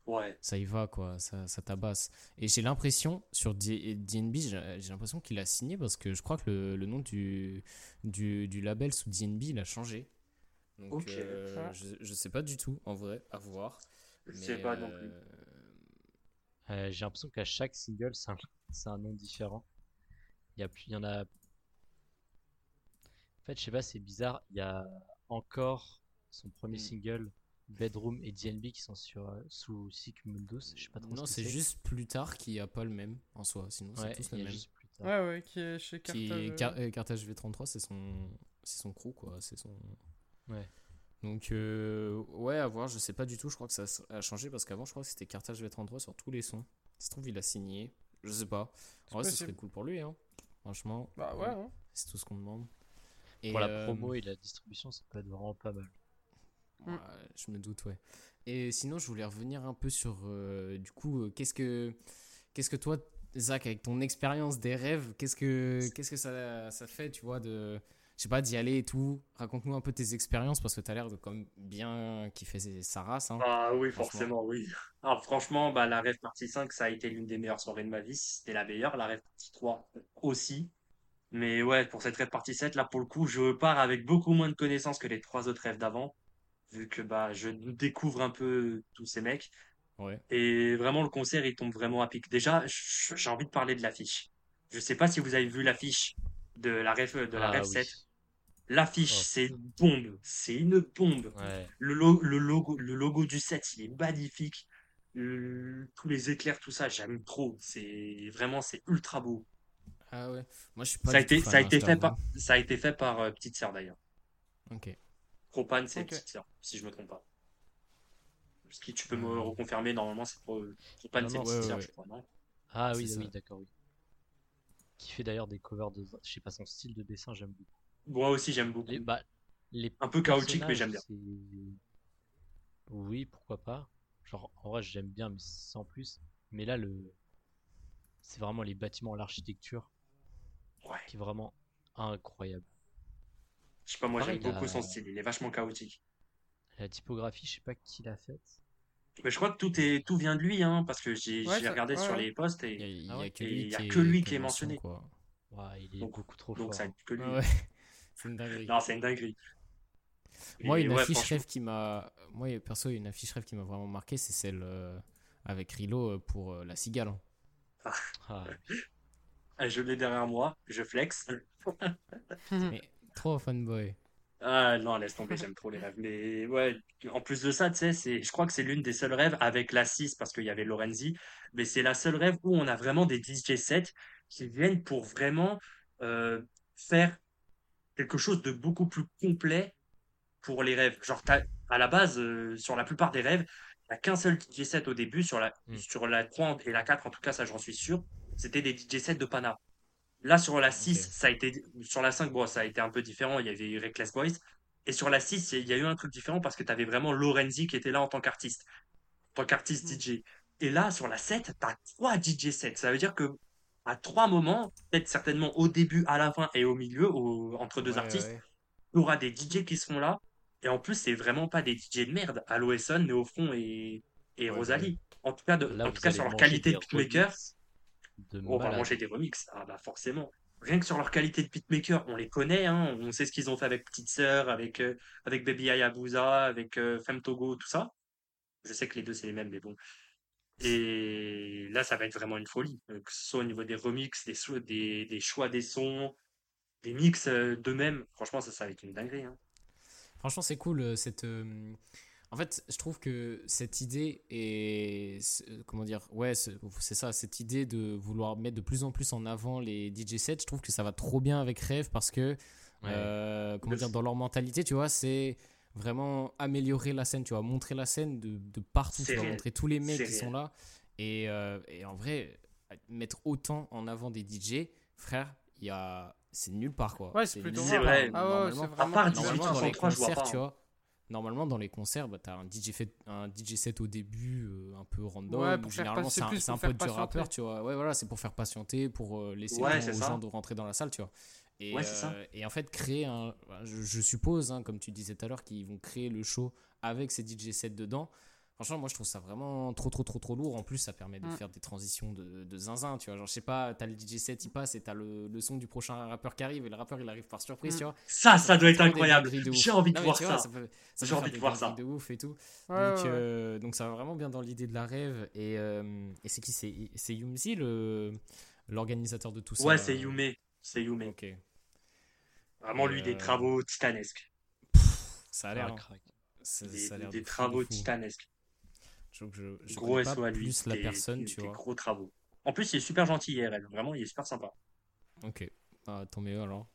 Ouais. Ça y va, quoi. Ça, ça tabasse. Et j'ai l'impression, sur DNB, j'ai l'impression qu'il a signé parce que je crois que le, le nom du, du, du, label sous DNB, il a changé. Donc, je, je sais pas du tout, en vrai, à voir. Je sais pas non plus. Euh, j'ai l'impression qu'à chaque single, c'est un, un, nom différent. Il y, a, il y en a. En fait, je sais pas, c'est bizarre. Il y a encore son premier mm. single, Bedroom et DNB, qui sont sur, euh, sous Sick Mundus. Je sais pas trop Non, c'est juste plus tard qui a pas le même en soi. Sinon, c'est tous le même. Ouais, ouais, qui est chez Carthage. Euh. Carthage V33, c'est son, son crew, quoi. C'est son. Ouais. Donc, euh, ouais, à voir, je sais pas du tout. Je crois que ça a changé parce qu'avant, je crois que c'était Carthage V33 sur tous les sons. Ça se trouve, il a signé. Je sais pas. En vrai, ce serait cool pour lui, hein. Franchement. Bah ouais, hein. C'est tout ce qu'on demande. Et pour la euh, promo et la distribution, ça peut être vraiment pas mal. Ouais, je me doute, ouais. Et sinon, je voulais revenir un peu sur, euh, du coup, qu'est-ce que, qu'est-ce que toi, Zach, avec ton expérience des rêves, qu'est-ce que, qu'est-ce que ça, ça fait, tu vois, de je sais pas, d'y aller et tout. Raconte-nous un peu tes expériences parce que tu as l'air de comme bien kiffer sa race. Hein, ah oui, forcément, oui. Alors franchement, bah, la Rêve partie 5, ça a été l'une des meilleures soirées de ma vie. C'était la meilleure. La Rêve partie 3 aussi. Mais ouais, pour cette Rêve partie 7, là, pour le coup, je pars avec beaucoup moins de connaissances que les trois autres rêves d'avant. Vu que bah, je découvre un peu tous ces mecs. Ouais. Et vraiment, le concert, il tombe vraiment à pic. Déjà, j'ai envie de parler de l'affiche. Je sais pas si vous avez vu l'affiche de la Rêve, de la ah, 7. L'affiche, oh. c'est une bombe. C'est une bombe. Le, le, logo, le logo du set, il est magnifique. tous les éclairs, tout ça, j'aime trop. C'est vraiment, c'est ultra beau. Ah ouais. Moi, je suis pas. Ça a été, ça a été fait par, ça a été fait par euh, Petite Sœur d'ailleurs. Ok. Propane, c'est Petite Sœur, si je me trompe pas. Ce qui tu peux me reconfirmer, normalement, c'est Propane, c'est Petite Sœur, je crois, non? Ah oui, oui, d'accord, oui. Qui fait d'ailleurs des covers de. Je sais pas son style de dessin, j'aime beaucoup. Moi aussi, j'aime beaucoup. Bah, un peu chaotique, mais j'aime bien. Oui, pourquoi pas. Genre, en vrai, j'aime bien, mais sans plus. Mais là, le, c'est vraiment les bâtiments, l'architecture qui est vraiment incroyable. Je sais pas, moi j'aime beaucoup son style, il est vachement chaotique. La typographie, je sais pas qui l'a faite. Mais je crois que tout, est, tout vient de lui, hein, parce que j'ai regardé sur les posts et il n'y a, que lui, qui, est, mentionné. Quoi. il est beaucoup trop fort. Donc ça que lui. C'est une dinguerie. Non, c'est une dinguerie. Moi, une affiche rêve qui m'a. Moi, perso, une affiche rêve qui m'a vraiment marqué, c'est celle euh, avec Rilo euh, pour euh, la cigale. Ah. Ah, je l'ai derrière moi, je flex. Mais, trop fanboy. Ah non, laisse tomber, j'aime trop les rêves. Mais ouais, en plus de ça, tu sais, je crois que c'est l'une des seuls rêves avec la 6 parce qu'il y avait Lorenzi, mais c'est la seule rêve où on a vraiment des DJ sets qui viennent pour vraiment faire quelque chose de beaucoup plus complet pour les rêves. Genre, à la base, euh, sur la plupart des rêves, il n'y a qu'un seul DJ set au début, sur la, mm. sur la 3 et la 4, en tout cas, ça j'en suis sûr, c'était des DJ sets de Pana. Là, sur la 6, ça a été, sur la 5, bon, ça a été un peu différent, il y avait Reckless Boys. Et sur la 6, il y a eu un truc différent parce que tu avais vraiment Lorenzi qui était là en tant qu'artiste, en tant qu'artiste mm. DJ. Et là, sur la 7, tu as trois DJ sets. Ça veut dire que à trois moments, peut-être certainement au début, à la fin et au milieu, entre deux artistes, il y aura des DJ qui seront là et en plus, c'est vraiment pas des DJ de merde. Allo Son, Néofront et, et Rosalie. En tout cas, en tout cas sur leur qualité de beatmaker, on va manger des remixes. Ah bah forcément. Rien que sur leur qualité de beatmaker, on les connaît. Hein. On sait ce qu'ils ont fait avec Petite Sœur, avec, euh, avec Baby Ayabusa, avec euh, Femme Togo, tout ça. Je sais que les deux, c'est les mêmes, mais bon. Et là, ça va être vraiment une folie. Euh, que ce soit au niveau des remixes, des, des, des choix des sons, des mix d'eux-mêmes. Franchement, ça, ça va être une dinguerie. Hein. Franchement, c'est cool. Euh, cette, euh, En fait, je trouve que cette idée est. Comment dire Ouais, c'est ça, cette idée de vouloir mettre de plus en plus en avant les DJ sets, je trouve que ça va trop bien avec Rêve parce que. Euh, comment dire Dans leur mentalité, tu vois, c'est vraiment améliorer la scène, tu vois, montrer la scène de, de partout, tu vois, montrer tous les mecs qui sont là. Et, et, en vrai, mettre autant en avant des DJ, frère, il y a c'est nulle part quoi. Ouais, c'est plutôt vrai. Ah ouais, à part normalement, dans les concerts, tu vois. Normalement, dans les concerts, bah, t'as un DJ, fait, un DJ set au début, euh, un peu random. Ouais, pour généralement, c'est un, un peu du rappeur, tu vois. Ouais, voilà, c'est pour faire patienter, pour euh, laisser aux gens de rentrer dans la salle, tu vois. Et, euh, et en fait, créer un. Je, je suppose, hein, comme tu disais tout à l'heure, qu'ils vont créer le show avec ces DJ sets dedans. Franchement, moi je trouve ça vraiment trop, trop, trop, trop lourd. En plus, ça permet de mm. faire des transitions de, de, zinzin, tu vois. Genre, je sais pas, t'as le DJ set, il passe et t'as le, le, son du prochain rappeur qui arrive et le rappeur il arrive par surprise, mm. tu vois. Ça, ça, doit être incroyable. J'ai envie de voir ça. J'ai envie de voir ça. de ouf et tout. donc, euh, donc, ça va vraiment bien dans l'idée de la rêve. Et, euh, et c'est qui? C'est Yumzi, l'organisateur de tout ça Ouais, c'est Yume. C'est Yume. Vraiment, lui, des euh, travaux titanesques. ça a l'air. Des, des travaux titanesques. Je, je gros pas plus la personne, tu vois. gros travaux. En plus, il est super gentil IRL. Vraiment, il est super sympa. Ok. Ah, tant mieux alors.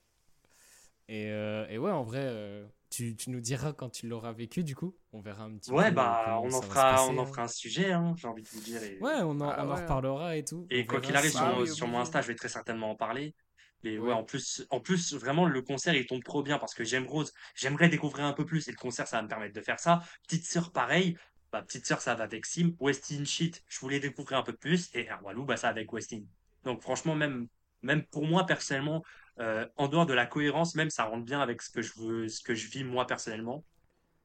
Et, euh, et ouais, en vrai, euh, tu, tu, nous diras quand tu l'auras vécu, du coup. On verra un petit ouais, peu. Ouais, bah, on en, fera, on en hein. fera un sujet, hein, j'ai envie de vous dire. Ouais, on en, ah on en reparlera et tout. Et quoi qu'il arrive, sur, sur mon Insta, je vais très certainement en parler. Mais ouais. en plus, en plus, vraiment, le concert, il tombe trop bien parce que j'aime Rose. J'aimerais découvrir un peu plus et le concert, ça va me permettre de faire ça. Petite sœur, pareil. Ma petite sœur, ça va avec Sim. Westin Shit, je voulais découvrir un peu plus. Et Erwalou, bah, ça avec Westin. Donc, franchement, même, même pour moi, personnellement, euh, en dehors de la cohérence, même, ça rentre bien avec ce que je veux, ce que je vis moi, personnellement.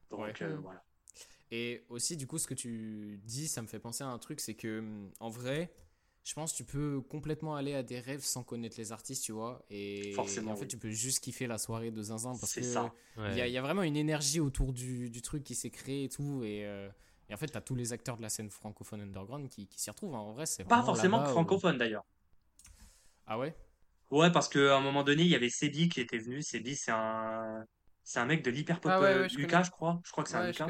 Donc, euh, voilà. Et aussi, du coup, ce que tu dis, ça me fait penser à un truc, c'est que, en vrai, je pense que tu peux complètement aller à des rêves sans connaître les artistes, tu vois. Et, Forcément, en fait, tu peux juste kiffer la soirée de zinzin parce que il y, a vraiment une énergie autour du, du truc qui s'est créé et tout. Et, euh, et en fait, tu as tous les acteurs de la scène francophone underground qui, qui s'y retrouvent. Hein. En vrai, c'est Pas forcément francophone d'ailleurs. Ah ouais? Ouais, parce qu'à un moment donné, il y avait Cédie qui était venu. Cédie, c'est un. C'est un mec de l'hyperpop ah euh, Lucas, je crois. Je crois que c'est un Lucas.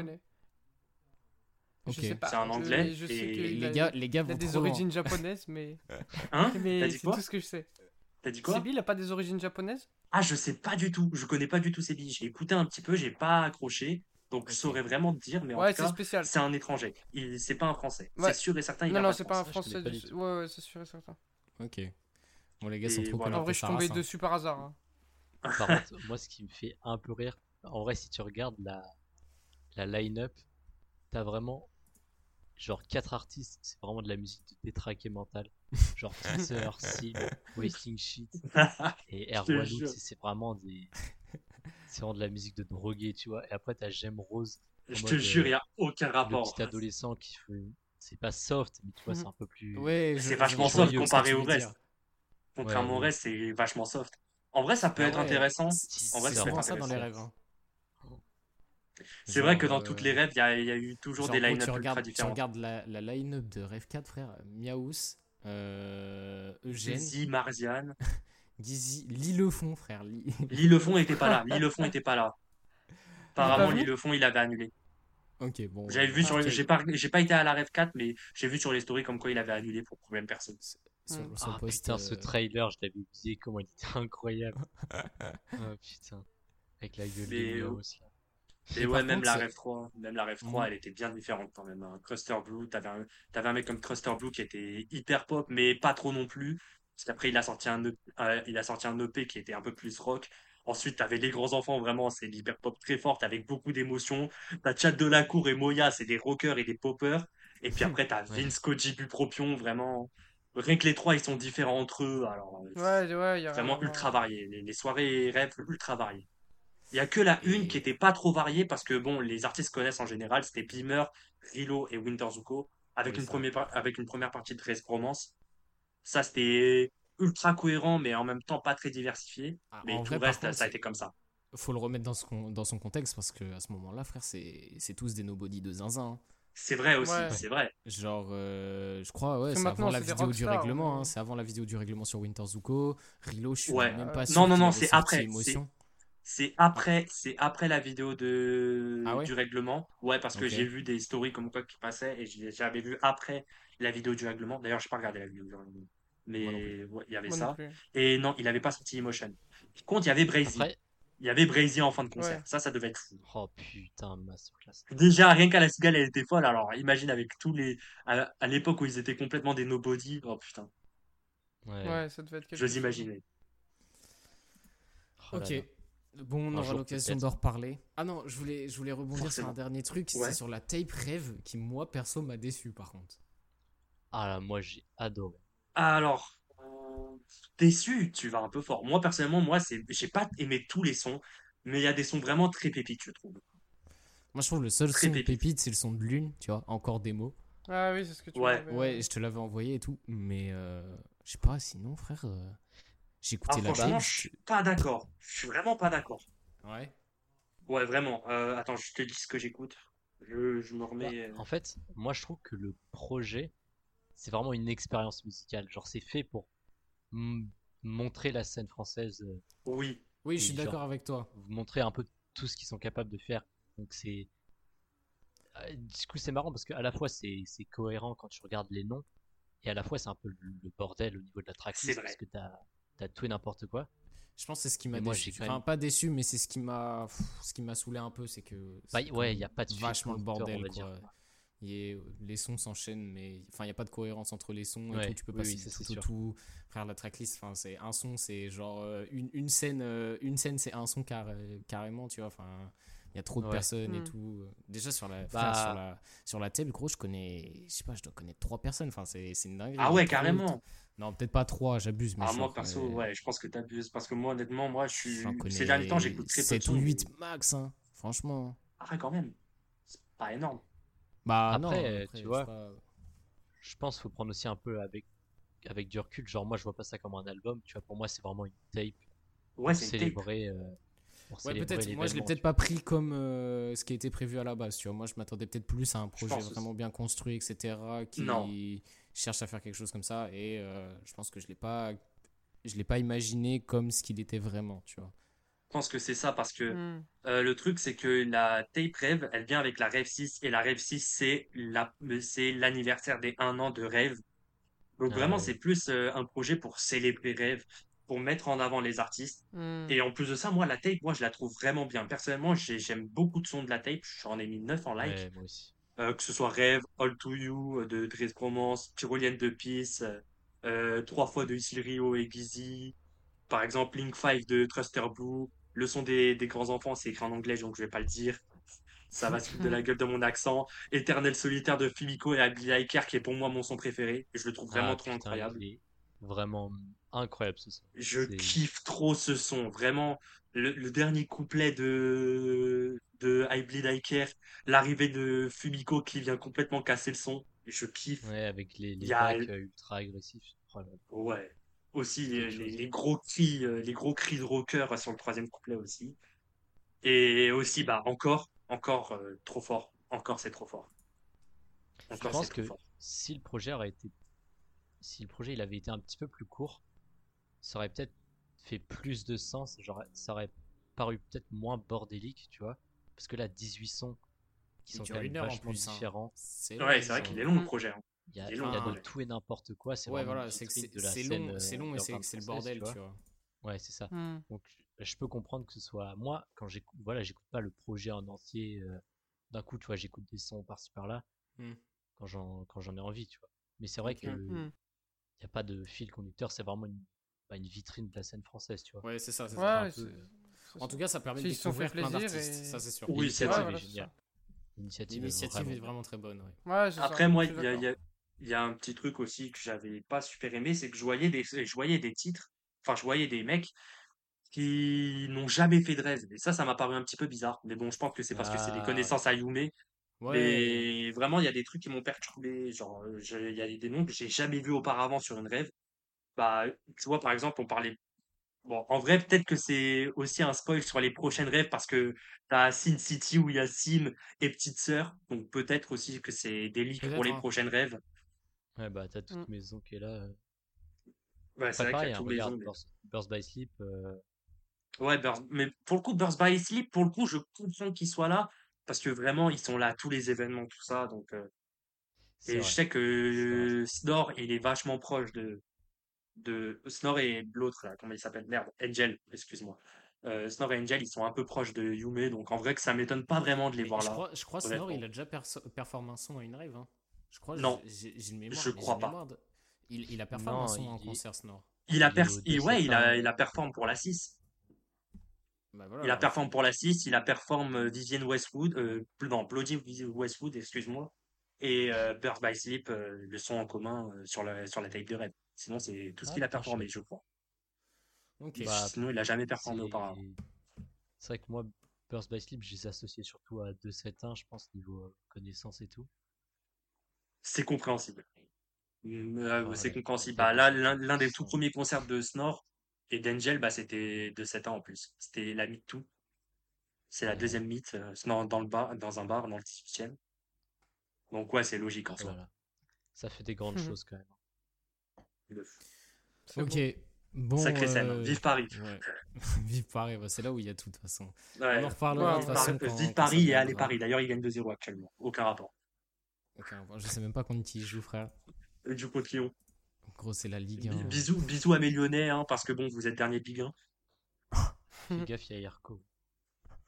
C'est un anglais. et... les, gars, les gars, il a des origines japonaises, mais. Hein Mais c'est tout ce que je sais. T'as dit quoi Sébi, il a pas des origines japonaises? Ah, je sais pas du tout. Je connais pas du tout Sébi. J'ai écouté un petit peu, j'ai pas accroché. Donc je saurais vraiment te dire, mais en tout cas, c'est un étranger. Il, c'est pas un français. C'est sûr et certain. Il non, non, c'est pas un français. Du... Ouais, ouais c'est sûr et certain. Ok. Bon, les gars sont trop voilà. En vrai, je suis tombé dessus par hasard. Hein. Par contre, moi, ce qui me fait un peu rire, en vrai, si tu regardes la, la line-up, t'as vraiment genre quatre artistes, c'est vraiment de la musique de détraqué mental. Genre Teaser, Sim, Wasting Shit et Erwan c'est vraiment des. C'est vraiment de la musique de drogué, tu vois. Et après, t'as J'aime Rose. Je te jure, il n'y a aucun rapport. Le petit adolescent qui fait. C'est pas soft, mais tu vois, c'est un peu plus. Ouais, c'est vachement soft comparé au reste. Contrairement au reste, c'est vachement soft. En vrai, ça peut ah être intéressant. En vrai, ça dans les rêves. C'est vrai que dans toutes les euh, rêves, il y, a eu toujours des line-up ultra différents. Tu regardes la, la line-up de Rêve 4, frère. Miaous, euh, Eugène. Gizzy, Marziane. Gizzy, Lillefond, frère. Lillefond était pas là. Lillefond était pas là. Apparemment, Lillefond, il avait annulé. Ok, bon. J'avais vu sur, j'ai pas, j'ai pas été à la rêve 4, mais j'ai vu sur les stories comme quoi il avait annulé pour problème personne. Sur, ah, putain, ce euh, trailer, je l'avais oublié, comment il était incroyable. oh putain. Avec la gueule de aussi. Et ouais, même la Rêve 3, même la Rêve 3, elle était bien différente quand même. Hein. Cruster Blue, t'avais un, avais un mec comme Cruster Blue qui était hyper pop, mais pas trop non plus. Après, il a sorti un, euh, il a sorti un EP qui était un peu plus rock. Ensuite, t'avais les grands enfants, vraiment, c'est l'hyper pop très forte avec beaucoup d'émotions. T'as Chad de la Cour et Moya, c'est des rockers et des poppers. Et puis après, t'as Vince Koji Bupropion, vraiment. Rien que les trois, ils sont différents entre eux. Alors, ouais, ouais, y a vraiment ultra variés. Les, les soirées rêves ultra variées. Il y a que la une qui était pas trop variée parce que bon, les artistes connaissent en général, c'était Beamer, Rilo et Winter Zuko avec une première avec une première partie de Trace Romance. Ça c'était ultra cohérent mais en même temps pas très diversifié. Ah, mais tout le reste ça a été comme ça. Faut le remettre dans, son, dans son contexte parce que à ce moment-là, frère, c'est tous des nobody de zinzin. Hein. C'est vrai aussi, c'est vrai. Genre, euh, je crois, ouais, c'est avant la vidéo du règlement. Hein, c'est avant la vidéo du règlement sur Winter Zuko. Rilo, je suis même pas sûr. Non, non, non, c'est après. C'est après, c'est après la vidéo de ah du règlement. Ouais, parce que j'ai vu des stories comme quoi qui passaient et j'avais vu après la vidéo du règlement. D'ailleurs, je n'ai pas regardé la vidéo du règlement. Mais il y avait ça. Et non, il n'avait pas sorti Emotion. Par contre, il y avait Brazy. Il y avait Brazy en fin de concert. Ça, ça devait être fou. Oh putain, masterclass. Déjà, rien qu'à la cigale, elle était folle. Alors, imagine avec tous les. À, l'époque où ils étaient complètement des nobody. Oh putain. Ouais, ça devait être quelque Je vous imaginais. Oh ok. Bon, on aura l'occasion d'en reparler. Ah non, je voulais, je voulais rebondir sur un dernier truc, c'est sur la tape rêve qui, moi, perso, m'a déçu par contre. Ah là, moi, j'ai adoré. Alors, déçu, tu vas un peu fort. Moi, personnellement, moi, c'est, j'ai pas aimé tous les sons, mais il y a des sons vraiment très pépites, je trouve. Moi, je trouve le seul son pépite, c'est le son de Lune, tu vois, encore des mots. Ah oui, c'est ce que tu Ouais, ouais, je te l'avais envoyé et tout, mais euh, je sais pas, sinon, frère. Euh, j'ai écouté ah, la Franchement, je suis pas d'accord. Je suis vraiment pas d'accord. Ouais. Ouais, vraiment. Euh, attends, je te dis ce que j'écoute. Je, je, me remets. Bah, en fait, moi je trouve que le projet, c'est vraiment une expérience musicale. Genre, c'est fait pour montrer la scène française. Euh, oui. Oui, je suis d'accord avec toi. Montrer un peu tout ce qu'ils sont capables de faire. Donc, c'est. Euh, du coup, c'est marrant parce qu'à la fois, c'est cohérent quand tu regardes les noms, et à la fois, c'est un peu le, bordel au niveau de la tracklist parce que t'as t'as tout et n'importe quoi. Je pense que c'est ce qui m'a déçu. Enfin, pas déçu, mais c'est ce qui m'a, ce qui m'a saoulé un peu, c'est que. Bah, ouais, il y a pas de vachement le bordel, quoi. les sons s'enchaînent, mais enfin, il y a pas de cohérence entre les sons et tout. Tu peux pas oui, tout, tout, tout, Frère, la tracklist, enfin, c'est un son, c'est genre euh, une, une scène, euh, une scène, c'est un son carrément, tu vois. Enfin, il y a trop de personnes et mm. tout. Déjà sur la, bah sur la, sur la table, gros, je connais, je sais pas, je dois connaître trois personnes. Enfin, c'est, c'est une dinguerie. Ah ouais, carrément. Non, peut-être pas trois, j'abuse. Mais ah, moi, perso, ouais, je pense que t'abuses. Parce que moi, honnêtement, moi, je suis. Ces derniers temps, j'écoute très peu. 7 ou 8 max, hein, franchement. Ah, quand même. C'est pas énorme. Bah, après, non, tu vois. Je pense qu'il faut prendre aussi un peu avec, avec du recul. Genre, moi, je vois pas ça comme un album. Tu vois, pour moi, c'est vraiment une tape. Ouais, c'est célébrer. Euh, ouais, peut-être. Moi, je l'ai peut-être pas pris comme euh, ce qui a été prévu à la base. Tu vois, moi, je m'attendais peut-être plus à un projet vraiment bien construit, etc. Qui, non cherche à faire quelque chose comme ça et euh, je pense que je l'ai pas je l'ai pas imaginé comme ce qu'il était vraiment tu vois. Je pense que c'est ça parce que hmm. euh, le truc c'est que la tape rêve elle vient avec la rêve 6 et la rêve 6 c'est la c'est l'anniversaire des 1 an de rêve. Donc ah vraiment c'est plus euh, un projet pour célébrer rêve pour mettre en avant les artistes. Hmm. et en plus de ça moi la tape moi je la trouve vraiment bien. Personnellement j'aime beaucoup de sons de la tape. J'en ai mis 9 en like moi aussi. Euh, que ce soit Rêve, All to You euh, de Dres Romance, Tyrolienne de Peace, euh, trois fois de Isil Rio et Gizzy, par exemple Link 5 de Truster Blue, le son des, des grands enfants, c'est écrit en anglais donc je vais pas le dire. ça va se foutre de la gueule de mon accent. Éternel solitaire de Fumiko et Abby Iker, qui est pour moi mon son préféré. Je le trouve vraiment ah, trop incroyable. Vraiment incroyable ce son. Je kiffe trop ce son. Vraiment, le, dernier couplet de, de I Bleed I Care, l'arrivée de Fumiko qui vient complètement casser le son. Je kiffe. Ouais, avec les, les a... ultra agressifs. Ouais. Aussi, les, gros cris, euh, les gros cris de rocker sur le troisième couplet aussi. Et aussi, bah, encore, encore euh, trop fort. Encore, c'est trop fort. Encore, Je pense que si le projet aurait été, si le projet il avait été un petit peu plus court, ça aurait peut-être fait plus de sens. Genre, ça aurait paru peut-être moins bordélique, tu vois. Parce que là, 18 sons qui sont quand même vachement hein. différents. Ouais, c'est vrai qu'il est long le projet. Hein. Il y a, de tout et n'importe quoi. C'est ouais, voilà, c'est long, c'est long et c'est le bordel, tu vois. Ouais, c'est ça. Hmm. Donc, je peux comprendre que ce soit moi quand j'écoute. Voilà, j'écoute pas le projet en entier. Euh, d'un coup, tu vois, j'écoute des sons par-ci par-là hmm. quand j'en quand j'en ai envie, tu vois. Mais c'est vrai que hmm. n'y a pas de fil conducteur. C'est vraiment une, bah, une vitrine de la scène française, tu vois. Ouais, c'est ça. ça. En tout cas, ça permet de découvrir plein d'artistes. Ça, c'est sûr. Oui, c'est vrai. L'initiative est, vraiment très bonne. Après, moi, il y a, il y a un petit truc aussi que j'avais pas super aimé, c'est que je voyais des, je voyais des titres, enfin, je voyais des mecs qui n'ont jamais fait de rêve. Et ça, ça m'a paru un petit peu bizarre. Mais bon, je pense que c'est parce que c'est des ah. connaissances à Yume. Ouais. vraiment, il y a des trucs qui m'ont perturbé. Genre, euh, il y a des noms que j'ai jamais vus auparavant sur une rêve. Bah, tu vois, par exemple, on parlait. Bon, en vrai, peut-être que c'est aussi un spoil sur les prochaines rêves parce que t'as Sin City où il y a Sim et Petite Sœur. Donc peut-être aussi que c'est des leaks pour les hein. prochaines rêves. Ouais, bah, t'as toute mmh. maison qui est là. Euh. Ouais, c'est vrai qu'il y a maison. Burst, by Sleep. Euh. Ouais, mais pour le coup, Burst by Sleep, pour le coup, je comprends qu'ils soient là parce que vraiment, ils sont là à tous les événements, tout ça. Donc, euh. Et je sais que Snor, il est vachement proche de. De... Snor et l'autre, là, comment il s'appelle? Merde, Angel, excuse-moi. Snor et Angel, ils sont un peu proches de Yume, donc en vrai que ça m'étonne pas vraiment de les voir je là. Crois, je crois Snor, il a déjà performé un son à une rêve. Hein. Je crois. Non. J'ai le mémoire. Je crois pas. Il, il, a performé un son en concert Snore. Il a, il, ouais, il a, il a performé pour la 6. Bah il a performé pour la 6, il a performé euh, Vivienne Westwood, euh, non, Bloody Westwood, excuse-moi, et euh, Birth by Sleep, euh, le son en commun sur, la, sur la tape de Red. Sinon, c'est tout ce ah, qu'il a performé, je crois. Bah, sinon, il a jamais performé auparavant. C'est vrai que moi, Birth by Sleep, je les associé surtout à 2-7-1, je pense, niveau connaissance et tout c'est compréhensible. Euh, c'est compréhensible. Bah, là, l'un des tout premiers concerts de Snore et d'Angel, bah, c'était de 7 ans en plus. C'était la Meet 2. C'est la deuxième Meet, euh, dans, le bar, dans un bar, dans le 18e. Donc, ouais, c'est logique en soi. Ça fait des grandes choses quand même. Ok. Bon, Sacré scène. Euh, Vive Paris. Vive Paris, bah, c'est là où il y a tout de toute façon. On en reparlera de toute façon. Vive Paris et allez Paris. D'ailleurs, ils gagnent 2-0 actuellement. Aucun rapport. Ok, je sais même pas contre qui il joue, frère. Joue contre Lyon. gros, c'est la Ligue 1. Bisous, bisous à mes Lyonnais, hein, parce que bon, vous êtes dernier Big 1. Fais gaffe, il y a Yarko.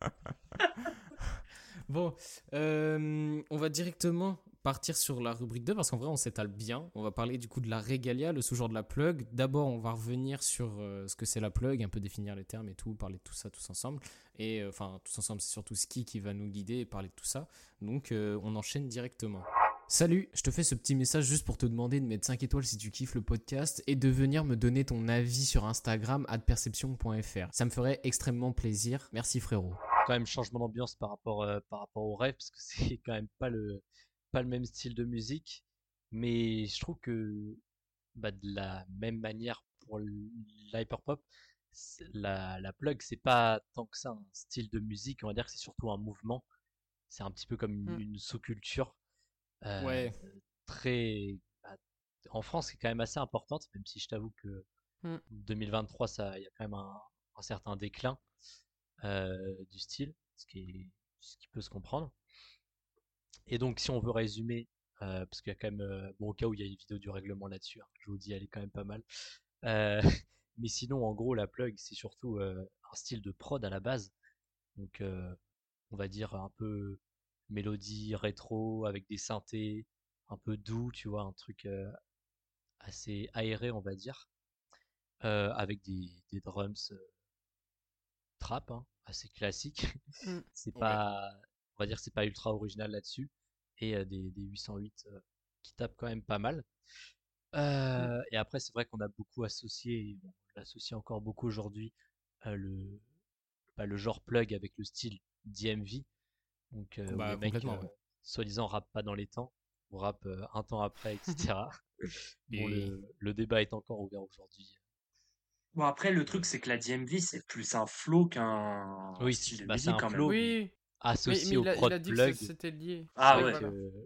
bon, euh, on va directement partir sur la rubrique 2 parce qu'en vrai on s'étale bien. On va parler du coup de la régalia, le sous-genre de la plug. D'abord on va revenir sur euh, ce que c'est la plug, un peu définir les termes et tout, parler de tout ça tous ensemble. Et euh, enfin tous ensemble c'est surtout Ski qui va nous guider et parler de tout ça. Donc euh, on enchaîne directement. Salut, je te fais ce petit message juste pour te demander de mettre 5 étoiles si tu kiffes le podcast et de venir me donner ton avis sur Instagram perception.fr. Ça me ferait extrêmement plaisir. Merci frérot. Quand même changement d'ambiance par rapport par rapport au rêve parce que c'est quand même pas le pas le même style de musique, mais je trouve que bah, de la même manière pour l'hyperpop, la, la plug, c'est pas tant que ça un style de musique, on va dire que c'est surtout un mouvement. C'est un petit peu comme une, mmh. sous-culture. Euh, très. Bah, en France, c'est quand même assez importante, même si je t'avoue que 2023, mmh. il y a quand même un, certain déclin euh, du style, ce qui, ce qui peut se comprendre. Et donc, si on veut résumer, euh, parce qu'il y a quand même, euh, bon, au cas où il y a une vidéo du règlement là-dessus, hein, je vous dis, elle est quand même pas mal. Euh, mais sinon, en gros, la plug, c'est surtout un style de prod à la base. Donc, on va dire un peu mélodie rétro avec des synthés, un peu doux, tu vois, un truc assez aéré, on va dire, avec des, drums trap, hein, assez classiques. Mmh. c'est pas va dire c'est pas ultra original là-dessus. Et des, des, 808 qui tapent quand même pas mal. Mmh. Et après, c'est vrai qu'on a beaucoup associé, on l'associe encore beaucoup aujourd'hui, le, bah, le genre plug avec le style DMV. Donc, bah, le mec, soi-disant, rappe pas dans les temps, ou rappe un temps après, etc. bon, le, débat est encore ouvert aujourd'hui. Bon, après, le truc, c'est que la DMV, c'est plus un flow qu'un oui, style de bah, musique, quand même. Oui, associé au prod plug. c'était lié. Ah ouais.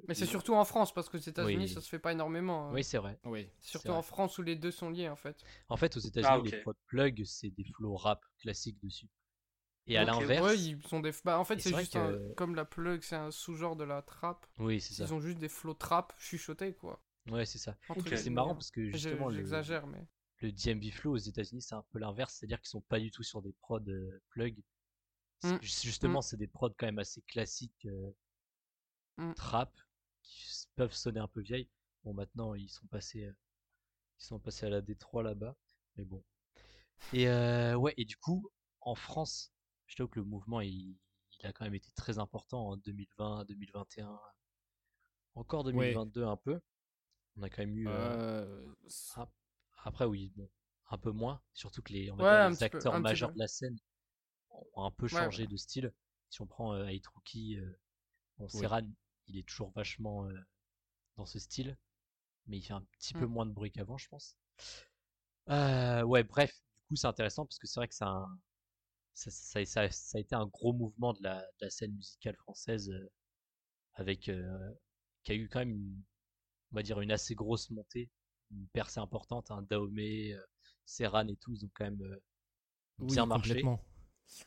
Mais c'est surtout en France parce que aux États-Unis ça se fait pas énormément. Hein. Oui, c'est vrai. Oui. Surtout en France où les deux sont liés en fait. En fait, aux États-Unis, les prod plug c'est des flows rap classiques dessus. Et à l'inverse. Ouais, ils sont des. Bah, en fait, c'est juste comme la plug, c'est un sous-genre de la trap. Oui, c'est ça. Ils ont juste des flows trap chuchotés quoi. Ouais, c'est ça. C'est marrant parce que justement. J'exagère, mais. Le DMV flow aux États-Unis, c'est un peu l'inverse, c'est-à-dire qu'ils sont pas du tout sur des prods euh, plug Mmh. Justement, mmh. c'est des prods quand même assez classiques mmh. trap qui peuvent sonner un peu vieilles. Bon, maintenant ils sont passés, ils sont passés à la D3 là-bas, mais bon. Et ouais, et du coup, en France, je trouve que le mouvement il, a quand même été très important en 2020, 2021, encore 2022 un peu. On a quand même eu. après, oui, bon, un peu moins, surtout que les, acteurs majeurs de la scène ont un peu changé de style. Si on prend euh, Rookie, euh, bon, Serran, il est toujours vachement euh, dans ce style, mais il fait un petit peu mmh. moins de bruit qu'avant, je pense. Ouais, bref, du coup, c'est intéressant parce que c'est vrai que ça, ça, ça, ça, a été un gros mouvement de la, de la scène musicale française avec qui a eu quand même une, on va dire une assez grosse montée, une percée importante. Hein, Dahomey, Serran et tout, ils ont quand même bien marché. Complètement.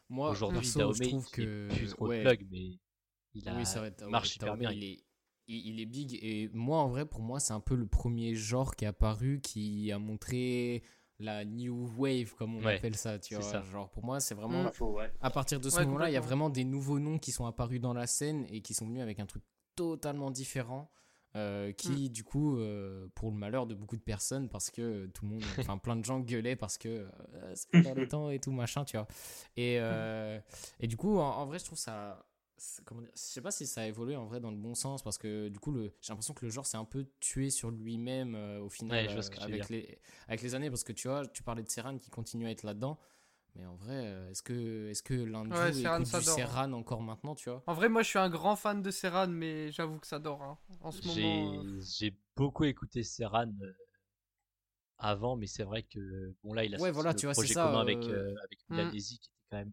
Moi, aujourd'hui, je trouve que plus trop de plug, mais il a oui, marche super bien. Il est, il est big et moi, en vrai, pour moi, c'est un peu le premier genre qui est apparu qui a montré la new wave comme on appelle ça tu vois ça. genre pour moi c'est vraiment mmh. à partir de ce moment-là il y a vraiment des nouveaux noms qui sont apparus dans la scène et qui sont venus avec un truc totalement différent euh, qui, mm. du coup, euh, pour le malheur de beaucoup de personnes, parce que tout le monde, enfin plein de gens gueulaient parce que euh, c'est pas le temps et tout machin, tu vois. Et, mm. et du coup, en, vrai, je trouve ça. Comment dire, je sais pas si ça a évolué en vrai dans le bon sens parce que du coup j'ai l'impression que le genre s'est un peu tué sur lui-même au final avec, les, avec les années parce que tu vois tu parlais de Serran qui continue à être là-dedans mais en vrai, euh, est-ce que, est-ce que l'un de vous écoute du Serran encore maintenant, tu vois? En vrai, moi, je suis un grand fan de Serran, mais j'avoue que ça dort. Hein. En ce moment. Euh, j'ai beaucoup écouté Serran euh, avant, mais c'est vrai que bon là, il a ouais, voilà, tu vois, projet ça, commun avec avec mmh. qui était quand même.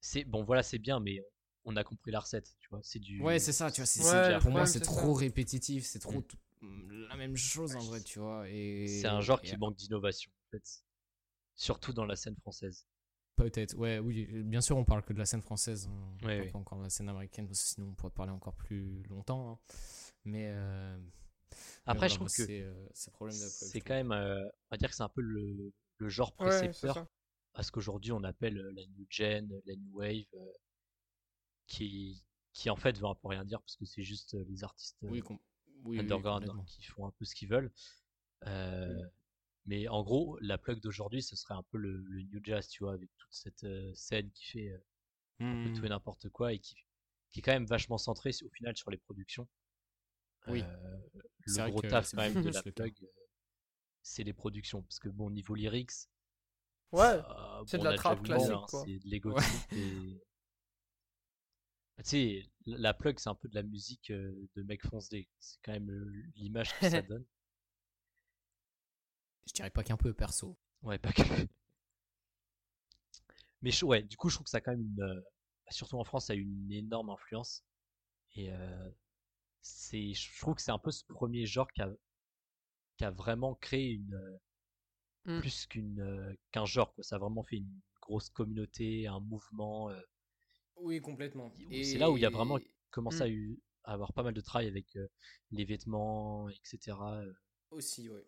C'est bon, voilà, c'est bien, mais on a compris la recette, tu vois. C'est du. Ouais, c'est ça, tu vois. C'est, pour moi, c'est trop répétitif, c'est trop mmh. la même chose en vrai, tu vois. Et c'est un genre qui manque d'innovation, en fait surtout dans la scène française. Peut-être, ouais, oui, bien sûr, on parle que de la scène française, on parle pas encore de la scène américaine, parce que sinon on pourrait parler encore plus longtemps. Hein. Mais euh, après, je trouve que c'est quand même, euh, on va dire que c'est un peu le, le genre précepteur à ce qu'aujourd'hui on appelle euh, la new gen, la new wave, qui, qui en fait veut un peu rien dire parce que c'est juste les artistes oui, underground hein, qui font un peu ce qu'ils veulent. Mais en gros, la plug d'aujourd'hui, ce serait un peu le, new jazz, tu vois, avec toute cette euh, scène qui fait euh, un peu tout et mmh. n'importe quoi et qui, qui est quand même vachement centrée au final sur les productions. Oui. Euh, le gros taf quand même de la plug, c'est les productions. Parce que bon, niveau lyrics, ouais, c'est de la trap classique. Hein, c'est de l'ego et... Tu sais, la plug, c'est un peu de la musique de mec fonce C'est quand même l'image que ça donne. Je dirais pas qu'un peu perso. Ouais, pas que. Mais ouais, du coup, je trouve que ça a quand même une. Euh, surtout en France, ça a une énorme influence. Et euh, c'est, je trouve que c'est un peu ce premier genre qui a, qui a vraiment créé une. Mmh. Plus qu'une, qu'un genre, quoi. Ça a vraiment fait une grosse communauté, un mouvement. Oui, complètement. Et c'est là où il y a vraiment commencé à, mmh. à, avoir pas mal de travail avec les vêtements, etc. Aussi, ouais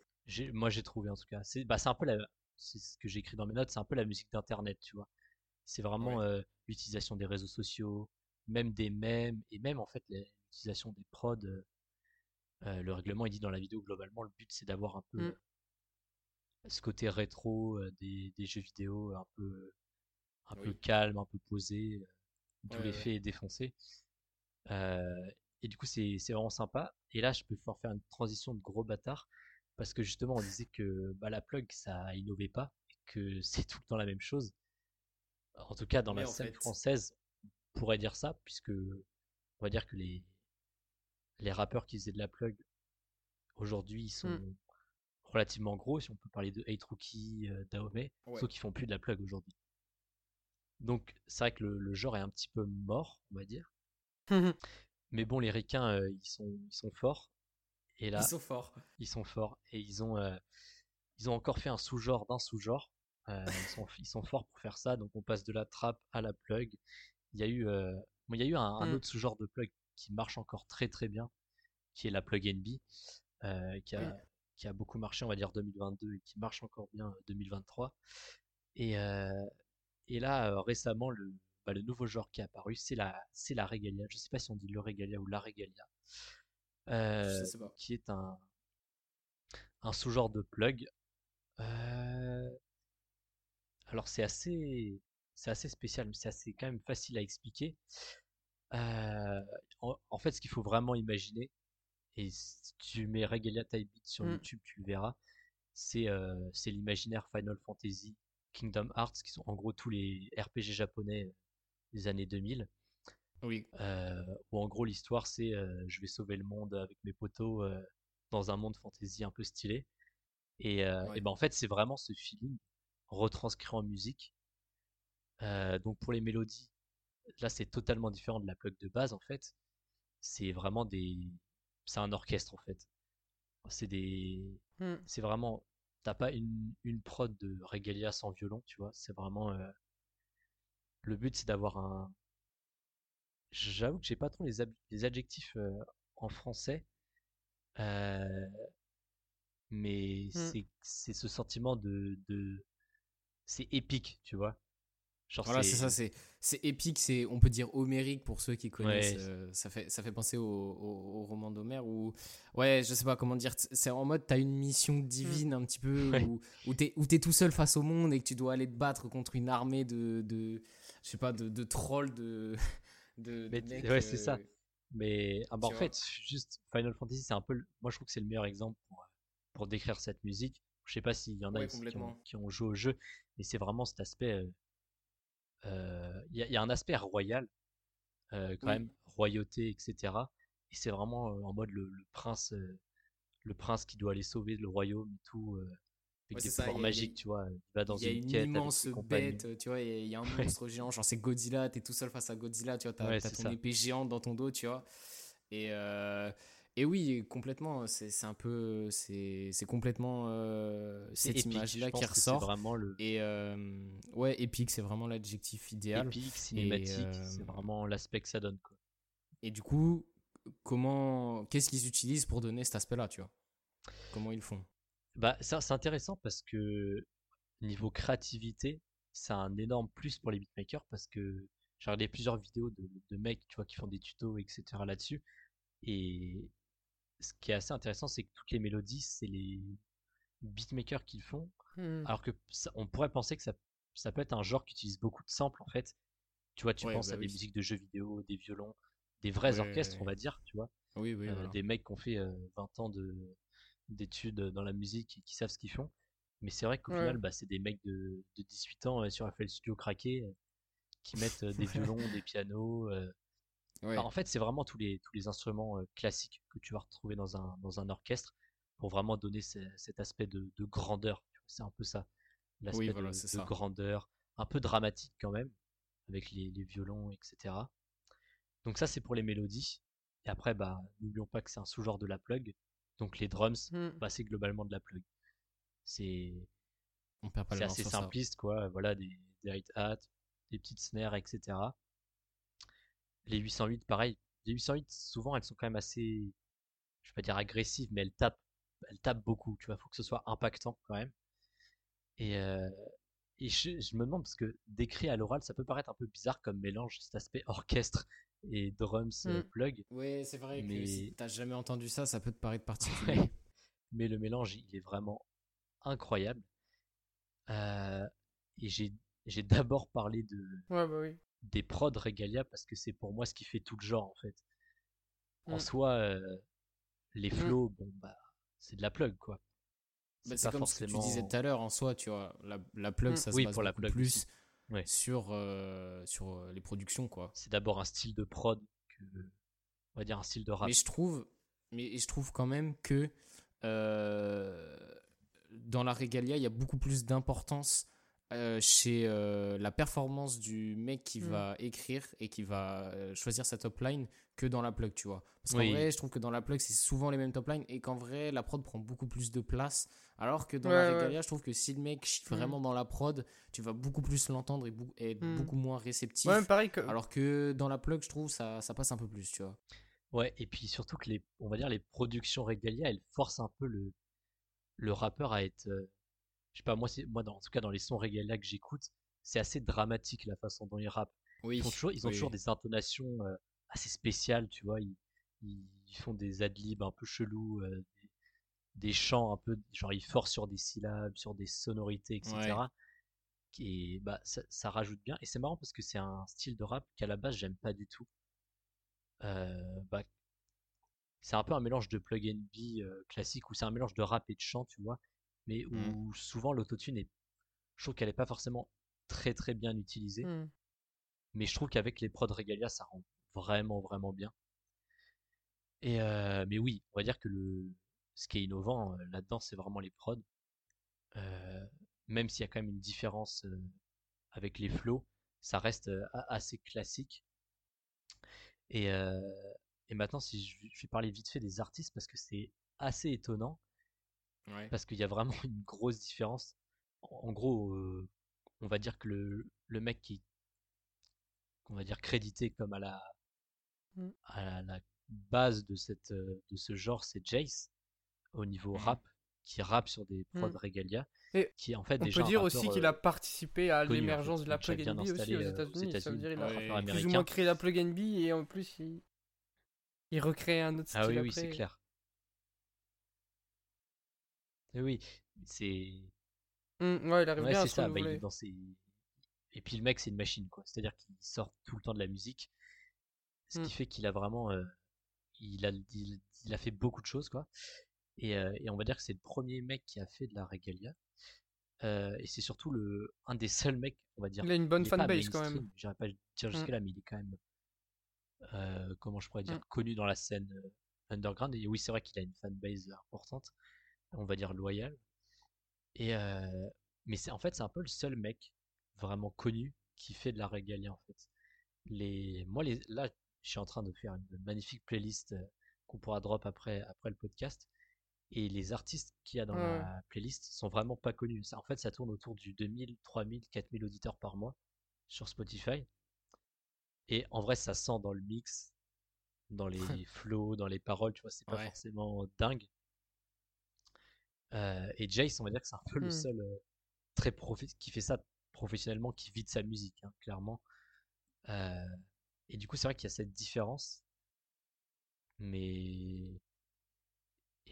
moi j'ai trouvé en tout cas. C'est bah, un peu la, c'est ce que j'ai écrit dans mes notes, c'est un peu la musique d'internet, tu vois. C'est vraiment euh, l'utilisation des réseaux sociaux, même des mèmes et même en fait l'utilisation des prods. Euh, euh, le règlement il dit dans la vidéo globalement le but c'est d'avoir un peu mmh. ce côté rétro des, des, jeux vidéo un peu un peu calme, un peu posé. D'où l'effet est défoncé. et du coup, c'est vraiment sympa. Et là, je peux pouvoir faire une transition de gros bâtard. Parce que justement, on disait que bah, la plug, ça innovait pas. Et que c'est tout le temps la même chose. En tout cas, dans la scène française, on pourrait dire ça. Puisque on va dire que les, les rappeurs qui faisaient de la plug aujourd'hui, ils sont mmh. relativement gros. Si on peut parler de Hate Rookie, euh, Daomé, sauf qu'ils font plus de la plug aujourd'hui. Donc c'est vrai que le, genre est un petit peu mort, on va dire. Mais bon, les ricains, euh, ils sont, ils sont forts. Et là, ils sont forts. Ils sont forts et ils ont, euh, ils ont encore fait un sous-genre d'un sous-genre. ils, sont, ils sont forts pour faire ça. Donc on passe de la trappe à la plug. Il y a eu, il y a eu un, mmh. autre sous-genre de plug qui marche encore très très bien, qui est la plug NB, euh, qui, a, qui a beaucoup marché, on va dire 2022, et qui marche encore bien 2023. Et, euh, et là, euh, récemment, le, bah, le nouveau genre qui est apparu, c'est la, c'est la Regalia. Je sais pas si on dit le Regalia ou la Regalia. qui est un, un sous-genre de plug. alors c'est assez, c'est assez spécial, mais c'est assez quand même facile à expliquer. Euh, en, fait, ce qu'il faut vraiment imaginer, et si tu mets Regalia Type Beat sur mmh. YouTube, tu le verras, c'est euh, c'est l'imaginaire Final Fantasy, Kingdom Hearts, qui sont en gros tous les RPG japonais des années 2000. Oui. Euh, où en gros l'histoire c'est je vais sauver le monde avec mes potos dans un monde fantasy un peu stylé. Et, et ben en fait c'est vraiment ce feeling retranscrit en musique. donc pour les mélodies, là c'est totalement différent de la plug de base en fait. C'est vraiment des, c'est un orchestre en fait. C'est des, mmh. c'est vraiment, t'as pas une, une prod de regalia sans violon, tu vois. C'est vraiment, euh, le but c'est d'avoir un. J'avoue que j'ai pas trop les, les adjectifs euh, en français, euh, mais mmh. c'est ce sentiment de, de c'est épique, tu vois voilà, c'est ça, c'est, épique, c'est, on peut dire homérique pour ceux qui connaissent. Euh, ça, fait, ça fait penser au, au, roman d'Homère ou ouais, je sais pas comment dire. C'est en mode, t'as une mission divine un petit peu où, où t'es, où t'es tout seul face au monde et que tu dois aller te battre contre une armée de, de je sais pas, de, de trolls, de. De, ouais, c'est ça. Euh, Mais ah bah, en fait, juste Final Fantasy, c'est un peu. Moi, je trouve que c'est le meilleur exemple pour, pour décrire cette musique. Je sais pas s'il y en a qui, ont, qui, ont, joué au jeu, mais c'est vraiment cet aspect. Euh, euh, il y, a un aspect royal, euh, quand même, royauté, etc. Et c'est vraiment euh, en mode le, prince, le prince qui doit aller sauver le royaume et tout avec des pouvoirs magiques, tu vois. Il va dans une, y a une immense bête, tu vois. Il y, a un monstre géant, genre c'est Godzilla, t'es tout seul face à Godzilla, tu vois. T'as ton épée géante dans ton dos, tu vois. Et, et oui, complètement. C'est un peu, c'est complètement euh, cette image-là qui ressort. Vraiment le... Et euh, ouais, épique, c'est vraiment l'adjectif idéal. Épique, cinématique, euh, c'est vraiment l'aspect que ça donne. Quoi. Et du coup, comment, qu'est-ce qu'ils utilisent pour donner cet aspect-là, tu vois? Comment ils font? Bah, c'est intéressant parce que niveau créativité, c'est un énorme plus pour les beatmakers parce que j'ai regardé plusieurs vidéos de, de mecs, tu vois, qui font des tutos, etc. là-dessus. Et ce qui est assez intéressant, c'est que toutes les mélodies, c'est les beatmakers qui le font. Hmm. Alors que on pourrait penser que ça, ça peut être un genre qui utilise beaucoup de samples en fait. Tu vois, tu penses bah à des musiques de jeux vidéo, des violons, des vrais orchestres, on va dire, tu vois. Oui, oui. Euh, des mecs qui ont fait 20 euh, ans de d'études dans la musique et qui savent ce qu'ils font. Mais c'est vrai qu'au final, bah, c'est des mecs de, de 18 ans euh, sur FL Studio craqué qui mettent des violons, des pianos, en fait, c'est vraiment tous les, tous les instruments euh, classiques que tu vas retrouver dans un, dans un orchestre pour vraiment donner cet aspect de, de grandeur. C'est un peu ça. L'aspect de, grandeur, un peu dramatique quand même, avec les, les violons, etc. Donc ça, c'est pour les mélodies. Et après, bah, n'oublions pas que c'est un sous-genre de la plug. Donc les drums, bah, c'est globalement de la plug. C'est assez simpliste, quoi. Voilà, des, des hi-hats, des petites snares, etc. Les 808, pareil. Les 808, souvent, elles sont quand même assez, je vais pas dire agressives, mais elles tapent, elles tapent beaucoup. Tu vois, faut que ce soit impactant quand même. Et, euh, et je, me demande parce que décrit à l'oral, ça peut paraître un peu bizarre comme mélange cet aspect orchestre et drums euh, mm. plug. Oui, c'est vrai mais... que si t'as jamais entendu ça, ça peut te paraître particulier. mais le mélange, il est vraiment incroyable. Euh, et j'ai j'ai d'abord parlé de ouais, bah oui. des prods Regalia parce que c'est pour moi ce qui fait tout le genre en fait. En mm. soi, euh, les mm. flows, bon bah c'est de la plug quoi. Bah, c'est comme ce que tu disais tout à l'heure en soi, tu vois, la, la plug ça se oui, base pour la plug plus sur euh, sur euh, les productions quoi. C'est d'abord un style de prod que on va dire un style de rap. Mais je trouve mais je trouve quand même que dans la Regalia, il y a beaucoup plus d'importance euh, chez euh, la performance du mec qui mm. va écrire et qui va euh, choisir sa top line que dans la plug, tu vois. Parce qu'en vrai, je trouve que dans la plug, c'est souvent les mêmes top lines et qu'en vrai, la prod prend beaucoup plus de place. Alors que dans la Regalia, je trouve que si le mec chie mm. vraiment dans la prod, tu vas beaucoup plus l'entendre et, être mm. beaucoup moins réceptif. pareil que... Alors que dans la plug, je trouve ça, ça passe un peu plus, tu vois. Ouais, et puis surtout que les, on va dire, les productions Regalia, elles forcent un peu le, le rappeur à être je sais pas, moi, c'est, moi, dans, en tout cas, dans les sons Regalia que j'écoute, c'est assez dramatique la façon dont ils rappent. Oui, ils, toujours, ils ont toujours des intonations euh, assez spéciales, tu vois. Ils, ils, font des adlibs un peu chelous, euh, des, chants un peu, genre ils forcent sur des syllabes, sur des sonorités, etc. Et bah, ça, ça, rajoute bien. Et c'est marrant parce que c'est un style de rap qu'à la base j'aime pas du tout. Euh, bah, c'est un peu un mélange de plug and be classique ou c'est un mélange de rap et de chant, tu vois mais mmh. où souvent l'autotune est. Je trouve qu'elle n'est pas forcément très très bien utilisée. Mmh. Mais je trouve qu'avec les prods Regalia, ça rend vraiment vraiment bien. Et mais oui, on va dire que le ce qui est innovant là-dedans, c'est vraiment les prods. même s'il y a quand même une différence avec les flows, ça reste assez classique. Et, et maintenant, si je, je vais parler vite fait des artistes parce que c'est assez étonnant. Parce qu'il y a vraiment une grosse différence. En, gros, euh, on va dire que le, le mec qui, on va dire crédité comme à la, mmh. à la, base de cette, euh, de ce genre, c'est Jace au niveau mmh. rap, qui rappe sur des prods mmh. Regalia. Et qui en fait on peut dire aussi qu'il a euh, participé à l'émergence de la plug NB aussi aux États-Unis. ça veut dire qu'il a plus ou moins créé la plug NB et en plus il, il recrée un autre style. Ah oui, oui c'est clair. Oui, c'est. Mmh, ouais, il arrive bien c'est ça. Bah, dans ses... Et puis le mec, c'est une machine, quoi. C'est-à-dire qu'il sort tout le temps de la musique, ce qui mmh. fait qu'il a vraiment, euh, il a, il, a fait beaucoup de choses, quoi. Et, euh, et on va dire que c'est le premier mec qui a fait de la regalia. Euh, et c'est surtout le un des seuls mecs, on va dire. Il a une bonne fanbase quand même. J'irais pas dire jusque là, mais il est quand même, comment je pourrais dire, connu dans la scène underground. Et oui, c'est vrai qu'il a une fanbase importante on va dire loyal. Et euh, mais c'est en fait c'est un peu le seul mec vraiment connu qui fait de la régalia en fait. Les moi les là je suis en train de faire une magnifique playlist euh, qu'on pourra drop après après le podcast et les artistes qu'il y a dans la playlist sont vraiment pas connus. Ça, en fait, ça tourne autour du 2000, 3000, 4000 auditeurs par mois sur Spotify. Et en vrai, ça sent dans le mix, dans les flows, dans les paroles, tu vois, c'est pas forcément dingue. Euh, et Jace, on va dire que c'est un peu le mmh. seul euh, très qui fait ça professionnellement, qui vit de sa musique, hein, clairement. Euh, et du coup, c'est vrai qu'il y a cette différence. Mais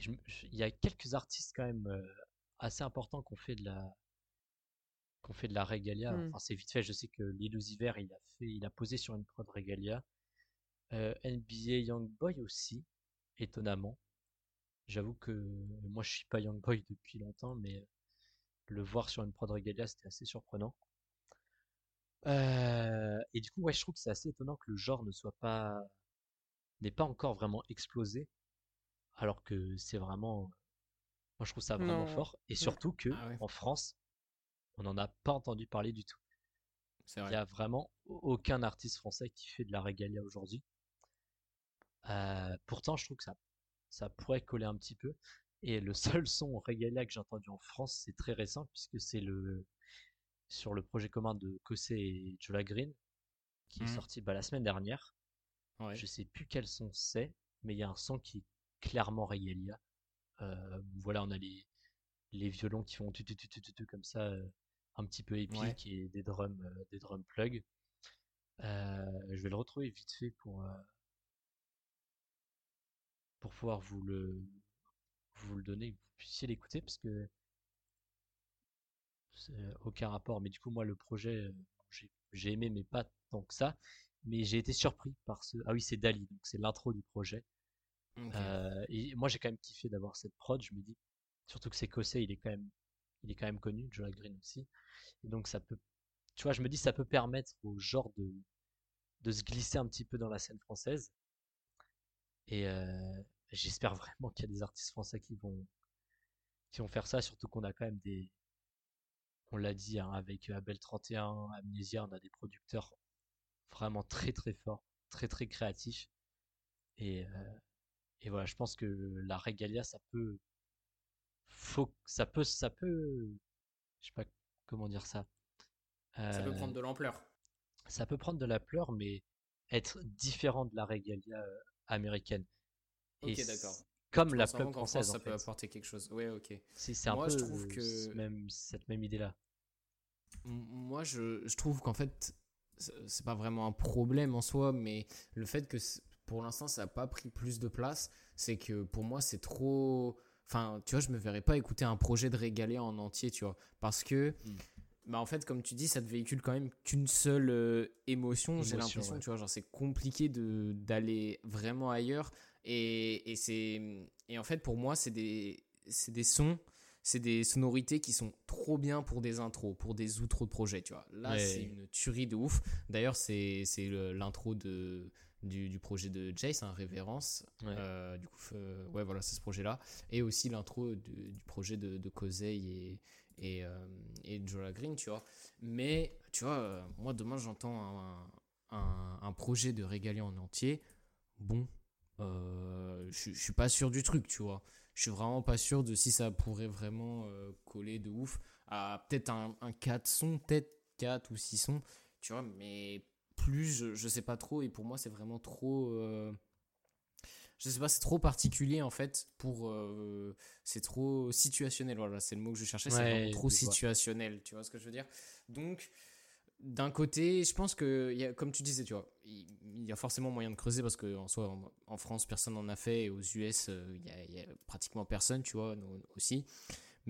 il y a quelques artistes quand même assez importants qu'on fait de la qu'on fait de la Regalia. Mmh. Enfin, c'est vite fait. Je sais que Lil Uzi il a fait, il a posé sur une prod Regalia. NBA Youngboy aussi, étonnamment. J'avoue que moi je suis pas Young Boy depuis longtemps, mais le voir sur une prod Regalia c'était assez surprenant. Euh, et du coup, ouais, je trouve que c'est assez étonnant que le genre ne soit pas, n'ait pas encore vraiment explosé, alors que c'est vraiment, moi je trouve ça vraiment fort, et surtout que ah en France, on n'en a pas entendu parler du tout. Il n'y a vraiment aucun artiste français qui fait de la Regalia aujourd'hui. Euh, pourtant, je trouve que ça ça pourrait coller un petit peu. Et le seul son Regalia que j'ai entendu en France, c'est très récent, puisque c'est le sur le projet commun de Cossé et Jola Green, qui est mmh. sorti bah, la semaine dernière. Je sais plus quel son c'est, mais il y a un son qui clairement Regalia. Euh, voilà, on a les, les violons qui font tu, tu, tu, tu, comme ça, euh, un petit peu épique, et des drums, euh, des drum plugs. je vais le retrouver vite fait pour, pour pouvoir vous le vous le donner, que vous puissiez l'écouter parce que aucun rapport. Mais du coup, moi, le projet, j'ai aimé, mais pas tant que ça. Mais j'ai été surpris par ce. Ah oui, c'est Dali, donc c'est l'intro du projet. Et moi, j'ai quand même kiffé d'avoir cette prod. Je me dis, surtout que c'est Cossé, il est quand même, il est quand même connu, Joe Green aussi. Donc, ça peut, tu vois, je me dis, ça peut permettre au genre de, de se glisser un petit peu dans la scène française. Et j'espère vraiment qu'il y a des artistes français qui vont, qui vont faire ça, surtout qu'on a quand même des, on l'a dit, hein, avec Abel 31, Amnesia, on a des producteurs vraiment très très forts, très très créatifs. Et, et voilà, je pense que la Regalia, ça peut, faut, ça peut, ça peut, je sais pas comment dire ça. ça peut prendre de l'ampleur. Ça peut prendre de l'ampleur, mais être différent de la Regalia américaine. Ok, d'accord. Comme la plug française. ça peut apporter quelque chose. Ouais, ok. C'est un peu je trouve que... même, cette même idée-là. Moi, je, je trouve qu'en fait, c'est pas vraiment un problème en soi, mais le fait que pour l'instant, ça n'a pas pris plus de place, c'est que pour moi, c'est trop. Enfin, tu vois, je me verrais pas écouter un projet de régaler en entier, tu vois. Parce que. Hmm. Bah en fait, comme tu dis, ça te véhicule quand même qu'une seule euh, émotion. J'ai l'impression, tu vois, genre c'est compliqué de d'aller vraiment ailleurs. Et, et c'est et en fait pour moi c'est des c'est des sons, c'est des sonorités qui sont trop bien pour des intros, pour des outros de projet, tu vois. Là c'est une tuerie de ouf. D'ailleurs c'est c'est l'intro de du, du, projet de Jace, un hein, Révérence. Euh, du coup, euh, ouais, voilà, c'est ce projet-là. Et aussi l'intro du, projet de, de et, et, euh, et Jola Green, tu vois. Mais, tu vois, moi, demain, j'entends un, un, projet de régaler en entier. Bon, je, je suis pas sûr du truc, tu vois. Je suis vraiment pas sûr de si ça pourrait vraiment coller de ouf à peut-être un, un 4 sons, peut-être 4 ou 6 sons, tu vois, mais plus, je, je sais pas trop, et pour moi, c'est vraiment trop je sais pas, c'est trop particulier en fait pour. Euh, c'est trop situationnel, voilà, c'est le mot que je cherchais, c'est trop situationnel, tu vois ce que je veux dire? Donc, d'un côté, je pense que, y a, comme tu disais, tu vois, il y, a forcément moyen de creuser parce qu'en soi, en, France, personne n'en a fait, et aux US, euh, il y, a pratiquement personne, tu vois, nous aussi.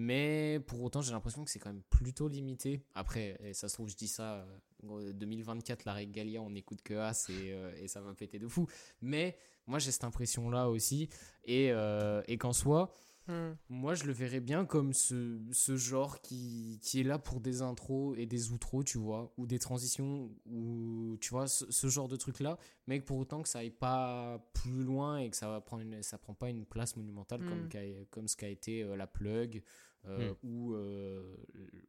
Mais pour autant, j'ai l'impression que c'est quand même plutôt limité. Après, ça se trouve, je dis ça, 2024, euh, la Regalia, on n'écoute que As et, et ça va péter de fou. Mais moi, j'ai cette impression-là aussi. Et, euh, et qu'en soi, hmm. moi, je le verrais bien comme ce, ce genre qui, qui, est là pour des intros et des outros, tu vois, ou des transitions, ou tu vois, ce, genre de truc-là, mais que pour autant que ça aille pas plus loin et que ça ça prend pas une place monumentale comme, hmm. comme ce qu'a été euh, la plug. Euh, hmm. ou,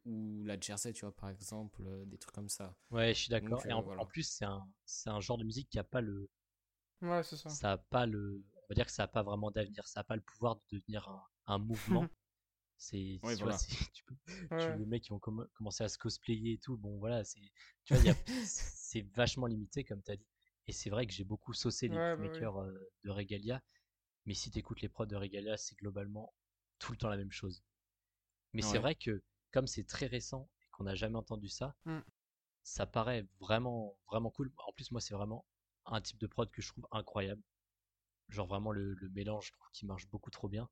ou la jersey, tu vois, par exemple, des trucs comme ça. Ouais, je suis d'accord. Et en, en, plus, c'est un, un genre de musique qui a pas le, Ouais, c'est ça. Ça a pas le, on va dire que ça a pas vraiment d'avenir. Ça a pas le pouvoir de devenir un, un mouvement. c'est, tu, vois, tu, peux, tu les mecs qui vont commencer à se cosplayer et tout. Bon, voilà, c'est, tu vois, c'est vachement limité comme tu as dit. Et c'est vrai que j'ai beaucoup saucé les ouais, bah de Regalia. Mais si tu écoutes les prods de Regalia, c'est globalement tout le temps la même chose. Mais c'est vrai que comme c'est très récent et qu'on n'a jamais entendu ça, mmh. ça paraît vraiment vraiment cool. En plus, moi, c'est vraiment un type de prod que je trouve incroyable. Genre vraiment le, mélange, je trouve qu'il marche beaucoup trop bien.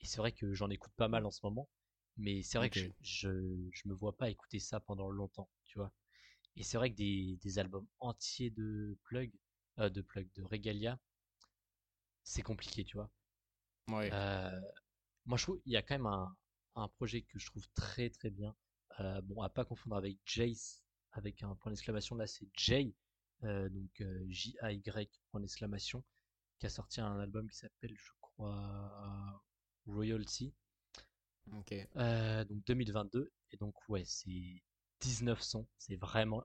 Et c'est vrai que j'en écoute pas mal en ce moment, mais c'est vrai que je, je, me vois pas écouter ça pendant longtemps, tu vois. Et c'est vrai que des, des, albums entiers de plug, euh, de plug, de Regalia, c'est compliqué, tu vois. Ouais. Euh, moi, je trouve il y a quand même un, un projet que je trouve très très bien. Euh, bon, à pas confondre avec Jace, avec un point d'exclamation là, c'est Jay, euh, donc euh, J-A-Y, point d'exclamation, qui a sorti un album qui s'appelle, je crois, Royalty. Ok. Euh, donc 2022. Et donc, ouais, c'est 19 sons. C'est vraiment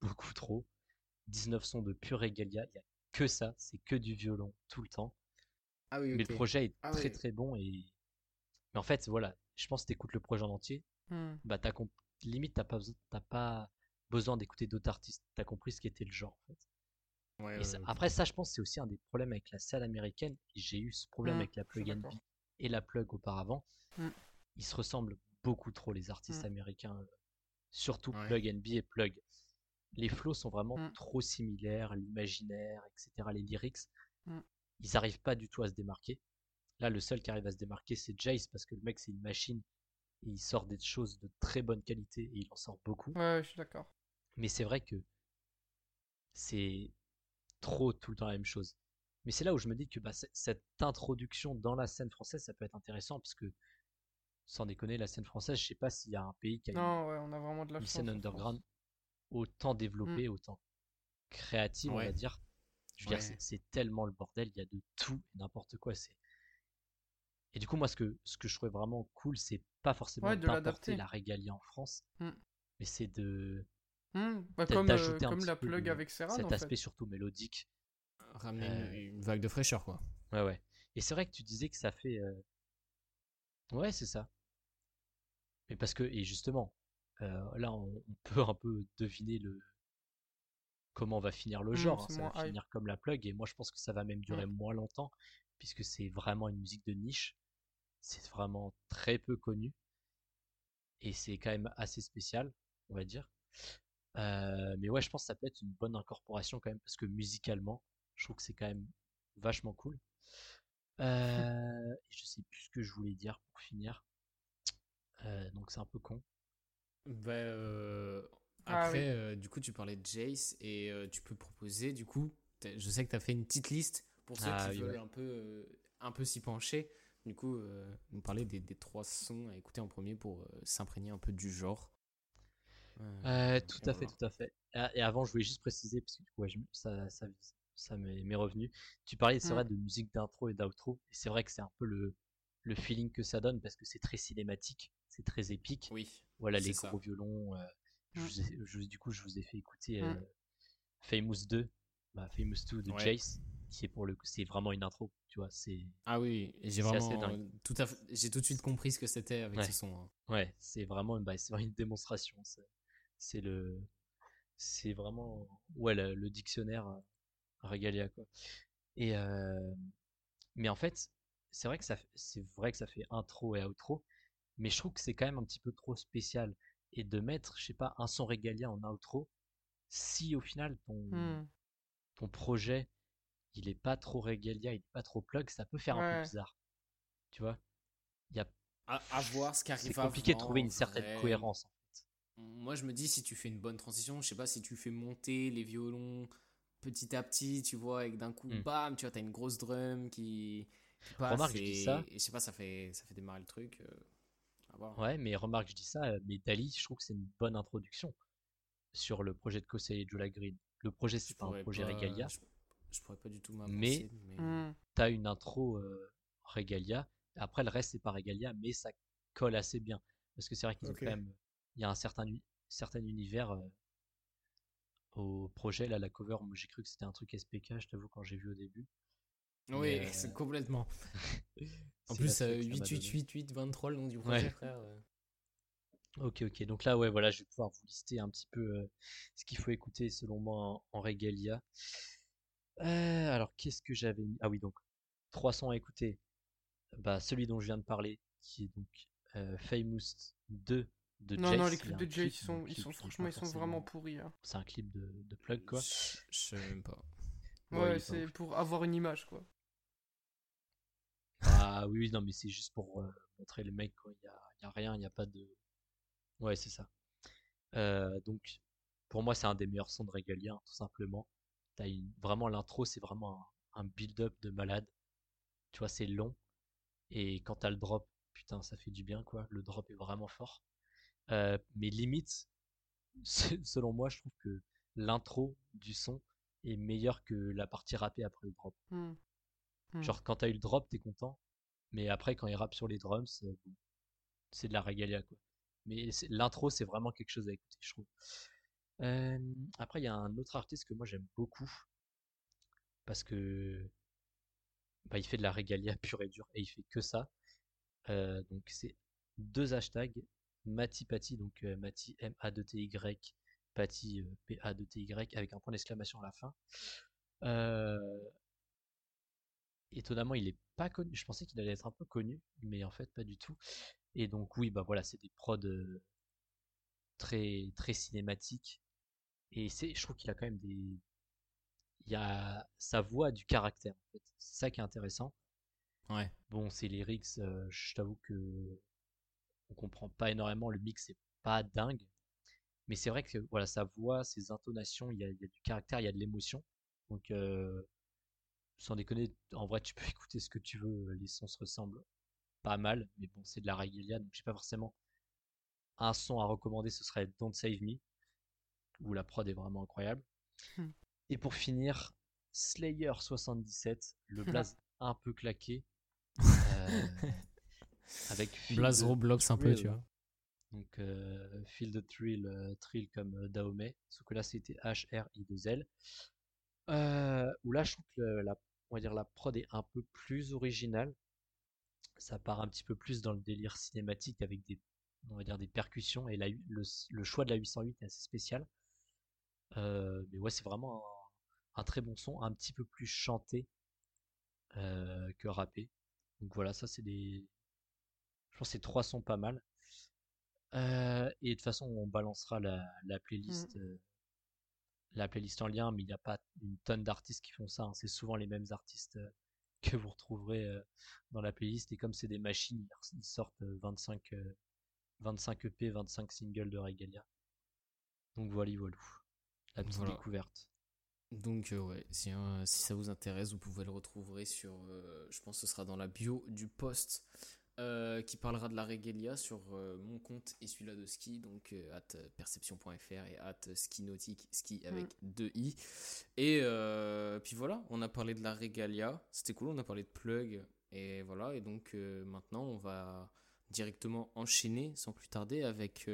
beaucoup trop. 19 sons de pure régalia. Il n'y a que ça. C'est que du violon tout le temps. Ah oui, Mais le projet est ah très très bon. Et... Mais en fait, voilà, je pense que tu écoutes le projet en entier. Hmm. Bah, t'as limite, t'as pas, pas besoin d'écouter d'autres artistes. T'as compris ce qu'était le genre, en fait. après, ça, je pense, c'est aussi un des problèmes avec la scène américaine. J'ai eu ce problème mmh, avec la plug NB et la plug auparavant. Mmh. Ils se ressemblent beaucoup trop, les artistes américains. Euh, surtout plug NB et plug. Les flows sont vraiment trop similaires, l'imaginaire, etc., les lyrics. Ils n'arrivent pas du tout à se démarquer. Là, le seul qui arrive à se démarquer, c'est Jace, parce que le mec, c'est une machine. il sort des choses de très bonne qualité et il en sort beaucoup. Ouais, je suis d'accord. Mais c'est vrai que c'est trop tout le temps la même chose. Mais c'est là où je me dis que bah, cette introduction dans la scène française, ça peut être intéressant parce que, sans déconner, la scène française, je sais pas s'il y a un pays qui a non, ouais, on a vraiment de la une scène underground autant développée, mmh. autant créative, on va dire. Je veux dire, c'est tellement le bordel, il y a de tout, n'importe quoi. C'est et du coup, moi, ce que, ce que je trouvais vraiment cool, c'est pas forcément d'importer la régalia en France, mmh. mais c'est de. Mmh. Bah, comme, euh, comme la plug avec Serra. Cet aspect surtout mélodique. Ramener euh, une, vague de fraîcheur, quoi. Ouais, ouais. Et c'est vrai que tu disais que ça fait. Euh, ouais, c'est ça. Mais parce que, et justement, là, on, peut un peu deviner le comment va finir le mmh, genre. Hein. Ça va finir comme la plug, et moi, je pense que ça va même durer moins longtemps, puisque c'est vraiment une musique de niche c'est vraiment très peu connu. Et c'est quand même assez spécial, on va dire. Euh, mais ouais, je pense que ça peut être une bonne incorporation quand même, parce que musicalement, je trouve que c'est quand même vachement cool. Euh, je sais plus ce que je voulais dire pour finir. Euh, donc c'est un peu con. Bah, euh, ah après, du coup, tu parlais de Jace et tu peux proposer, du coup, je sais que tu as fait une petite liste pour ceux ah qui veulent un peu, un peu s'y pencher. Du coup, euh, nous parler des, des, trois sons à écouter en premier pour euh, s'imprégner un peu du genre. Euh, tout à fait, tout à fait. Ah, et avant, je voulais juste préciser, parce que du coup, ça, ça, ça m'est revenu. Tu parlais, c'est vrai, de musique d'intro et d'outro. Et c'est vrai que c'est un peu le, le feeling que ça donne, parce que c'est très cinématique, c'est très épique. Oui. Voilà, les gros violons. Je du coup, je vous ai fait écouter Famous 2, bah, Famous 2 de Jace c'est pour le c'est vraiment une intro tu vois c'est ah oui j'ai vraiment tout à j'ai tout de suite compris ce que c'était avec ce son hein. ouais c'est vraiment bah, c'est une démonstration c'est le c'est vraiment ouais le, dictionnaire euh, Regalia quoi et euh, mais en fait c'est vrai que ça c'est vrai que ça fait intro et outro mais je trouve que c'est quand même un petit peu trop spécial et de mettre je sais pas un son Regalia en outro si au final ton mmh. ton projet il est pas trop régalia, il est pas trop plug, ça peut faire un peu bizarre. Tu vois? Il y a à, voir ce qui arrive. C'est compliqué de trouver une certaine cohérence. Moi, je me dis si tu fais une bonne transition, je sais pas si tu fais monter les violons petit à petit, tu vois, avec d'un coup, hmm. bam, tu vois, t'as une grosse drum qui, passe. Remarque, je dis ça. Et je sais pas, ça fait, ça fait démarrer le truc. Euh, ouais, mais remarque, je dis ça, euh, mais Dali, je trouve que c'est une bonne introduction sur le projet de Kosei et Jola Green. Le projet, c'est pas un projet Regalia. Je pourrais pas du tout Mais, mais... Mmh. tu as une intro euh, Regalia. Après, le reste, c'est pas Regalia, mais ça colle assez bien. Parce que c'est vrai qu'il quand même. Il y a un certain, certain univers euh, au projet. Là, la cover, moi j'ai cru que c'était un truc SPK, je t'avoue, quand j'ai vu au début. Oui, euh, c'est complètement. en plus, 888823 le nom du projet, frère. Ok, ok. Donc là, ouais, voilà, je vais pouvoir vous lister un petit peu ce qu'il faut écouter selon moi en, en Regalia. Euh, alors, qu'est-ce que j'avais mis? Ah oui, donc, trois sons à écouter. Bah, celui dont je viens de parler, qui est donc euh, Famous 2 de Non, non, les clips de Jay, ils sont, ils sont franchement, ils sont vraiment pourris. Hein. C'est un clip de, de plug, quoi. Je, sais même pas. Ouais, c'est pour avoir une image, quoi. Ah oui, non, mais c'est juste pour euh, montrer les mecs, quoi. Il y a, y a, rien, il n'y a pas de. Ouais, c'est ça. donc, pour moi, c'est un des meilleurs sons de Regalia, tout simplement vraiment l'intro, c'est vraiment un, build-up de malade. Tu vois, c'est long. Et quand t'as le drop, putain, ça fait du bien, quoi. Le drop est vraiment fort. Euh, mais limite, selon moi, je trouve que l'intro du son est meilleure que la partie rappée après le drop. Mmh. Mmh. Genre, quand t'as eu le drop, t'es content. Mais après, quand il rappe sur les drums, c'est de la régalia, quoi. Mais l'intro, c'est vraiment quelque chose à écouter, je trouve après, il y a un autre artiste que moi j'aime beaucoup parce que bah, il fait de la régalia pure et dure et il fait que ça. donc c'est deux hashtags Mati Pati, donc Mati M A D T Y, Pati P A D T Y avec un point d'exclamation à la fin. étonnamment, il est pas connu. Je pensais qu'il allait être un peu connu, mais en fait pas du tout. Et donc oui, bah voilà, c'est des prods très très cinématiques et c'est, je trouve qu'il a quand même des, il y a sa voix du caractère. En fait. C'est ça qui est intéressant. Ouais. Bon, c'est lyrics, euh, je t'avoue que on comprend pas énormément, le mix c'est pas dingue. Mais c'est vrai que voilà, sa voix, ses intonations, il y a, du caractère, il y a de l'émotion. Donc, euh, sans déconner, en vrai, tu peux écouter ce que tu veux. Les sons se ressemblent pas mal, mais bon, c'est de la Regalia, donc j'ai pas forcément un son à recommander. Ce serait Don't Save Me, où la prod est vraiment incroyable. Hmm. Et pour finir, Slayer 77, le blaze un peu claqué. Euh, avec Blaze Roblox un peu, tu vois. Donc, euh, the Thrill, euh, Thrill comme euh, Dahomey. Sauf que là, c'était H-R-I-2-L. Euh, où là, je trouve que la, on va dire, la prod est un peu plus originale. Ça part un petit peu plus dans le délire cinématique avec des, on va dire, des percussions. Et la, le, choix de la 808 est assez spécial. Mais ouais, c'est vraiment un, très bon son, un petit peu plus chanté que rappé. Donc voilà, ça c'est des. Je pense que ces trois sons pas mal. Euh, et de toute façon, on balancera la, la playlist, mmh. euh, la playlist en lien, mais il n'y a pas une tonne d'artistes qui font ça. Hein. C'est souvent les mêmes artistes euh, que vous retrouverez dans la playlist. Et comme c'est des machines, ils sortent 25, 25 EP, 25 singles de Regalia. Donc voilà, voilà. La petite découverte. Donc ouais, si, si, ça vous intéresse, vous pouvez le retrouver sur, je pense que ce sera dans la bio du post euh, qui parlera de la Regalia sur euh, mon compte et celui-là de ski, donc euh, at perception.fr et at ski nautique, ski avec mm. deux i. Et puis voilà, on a parlé de la Regalia, c'était cool, on a parlé de plug, et voilà, et donc maintenant on va directement enchaîner sans plus tarder avec